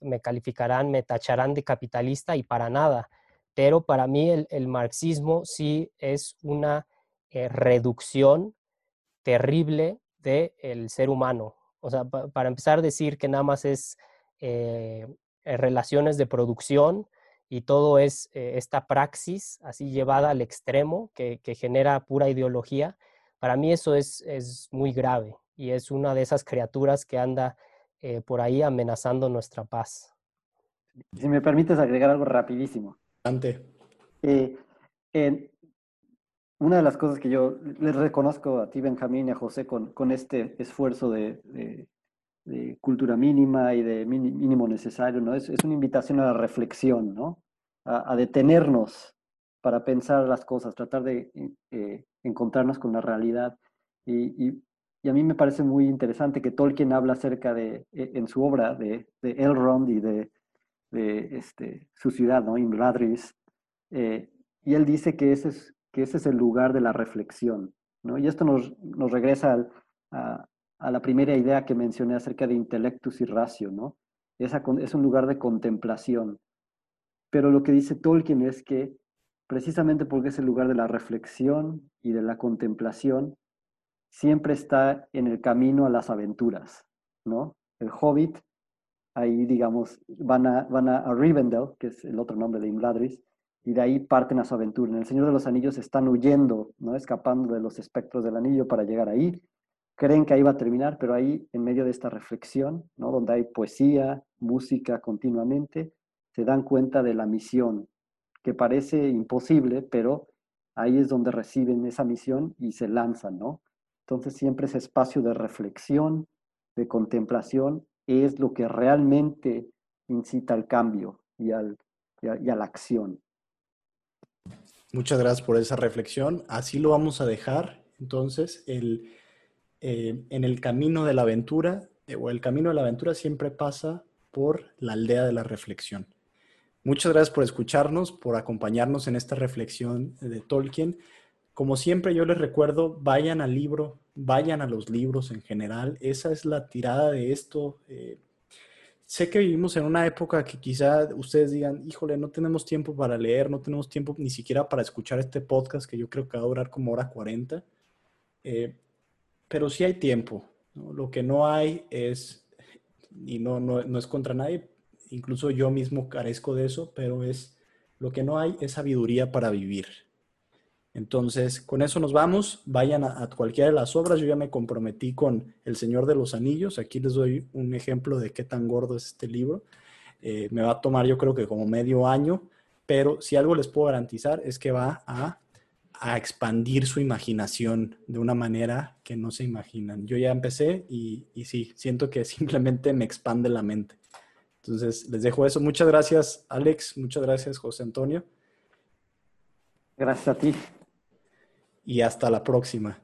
me, calificarán, me tacharán de capitalista y para nada. Pero para mí el, marxismo sí es una eh, reducción terrible del ser humano. O sea, para empezar a decir que nada más es eh, relaciones de producción, y todo es eh, esta praxis así llevada al extremo que, genera pura ideología, para mí eso es, es, muy grave y es una de esas criaturas que anda eh, por ahí amenazando nuestra paz. Si me permites agregar algo rapidísimo. Ante. Eh, una de las cosas que yo les reconozco a ti, Benjamín, y a José, con, con este esfuerzo de, de cultura mínima y de mínimo necesario, ¿no? Es, es una invitación a la reflexión, ¿no? A, detenernos para pensar las cosas, tratar de eh, encontrarnos con la realidad. Y, y, a mí me parece muy interesante que Tolkien habla acerca de, e, en su obra, de, de Elrond y de, de este, su ciudad, ¿no? Imladris, eh, y él dice que ese, es, que ese es el lugar de la reflexión, ¿no? Y esto nos, nos regresa al, a, a la primera idea que mencioné acerca de intelectus y ratio, ¿no? Esa, es un lugar de contemplación. Pero lo que dice Tolkien es que precisamente porque es el lugar de la reflexión y de la contemplación, siempre está en el camino a las aventuras, ¿no? El hobbit, ahí digamos, van a, van a, Rivendell, que es el otro nombre de Imladris, y de ahí parten a su aventura. En El Señor de los Anillos están huyendo, ¿no? Escapando de los espectros del anillo para llegar ahí creen que ahí va a terminar, pero ahí en medio de esta reflexión, ¿no? donde hay poesía, música continuamente, se dan cuenta de la misión, que parece imposible, pero ahí es donde reciben esa misión y se lanzan, ¿no? Entonces siempre ese espacio de reflexión, de contemplación, es lo que realmente incita al cambio y, al, y a la acción. Muchas gracias por esa reflexión. Así lo vamos a dejar. Entonces, el eh, en el camino de la aventura, eh, o el camino de la aventura siempre pasa por la aldea de la reflexión. Muchas gracias por escucharnos, por acompañarnos en esta reflexión de Tolkien. Como siempre, yo les recuerdo, vayan al libro, vayan a los libros en general. Esa es la tirada de esto. Eh, sé que vivimos en una época que quizá ustedes digan, híjole, no tenemos tiempo para leer, no tenemos tiempo ni siquiera para escuchar este podcast que yo creo que va a durar como hora 40. Eh, pero sí hay tiempo. Lo que no hay es, y no, no, no es contra nadie, incluso yo mismo carezco de eso, pero es lo que no hay es sabiduría para vivir. Entonces, con eso nos vamos. Vayan a, cualquiera de las obras. Yo ya me comprometí con El Señor de los Anillos. Aquí les doy un ejemplo de qué tan gordo es este libro. Eh, me va a tomar yo creo que como medio año, pero si algo les puedo garantizar es que va a, a expandir su imaginación de una manera que no se imaginan. Yo ya empecé y, y sí, siento que simplemente me expande la mente. Entonces, les dejo eso. Muchas gracias, Alex. Muchas gracias, José Antonio. Gracias a ti. Y hasta la próxima.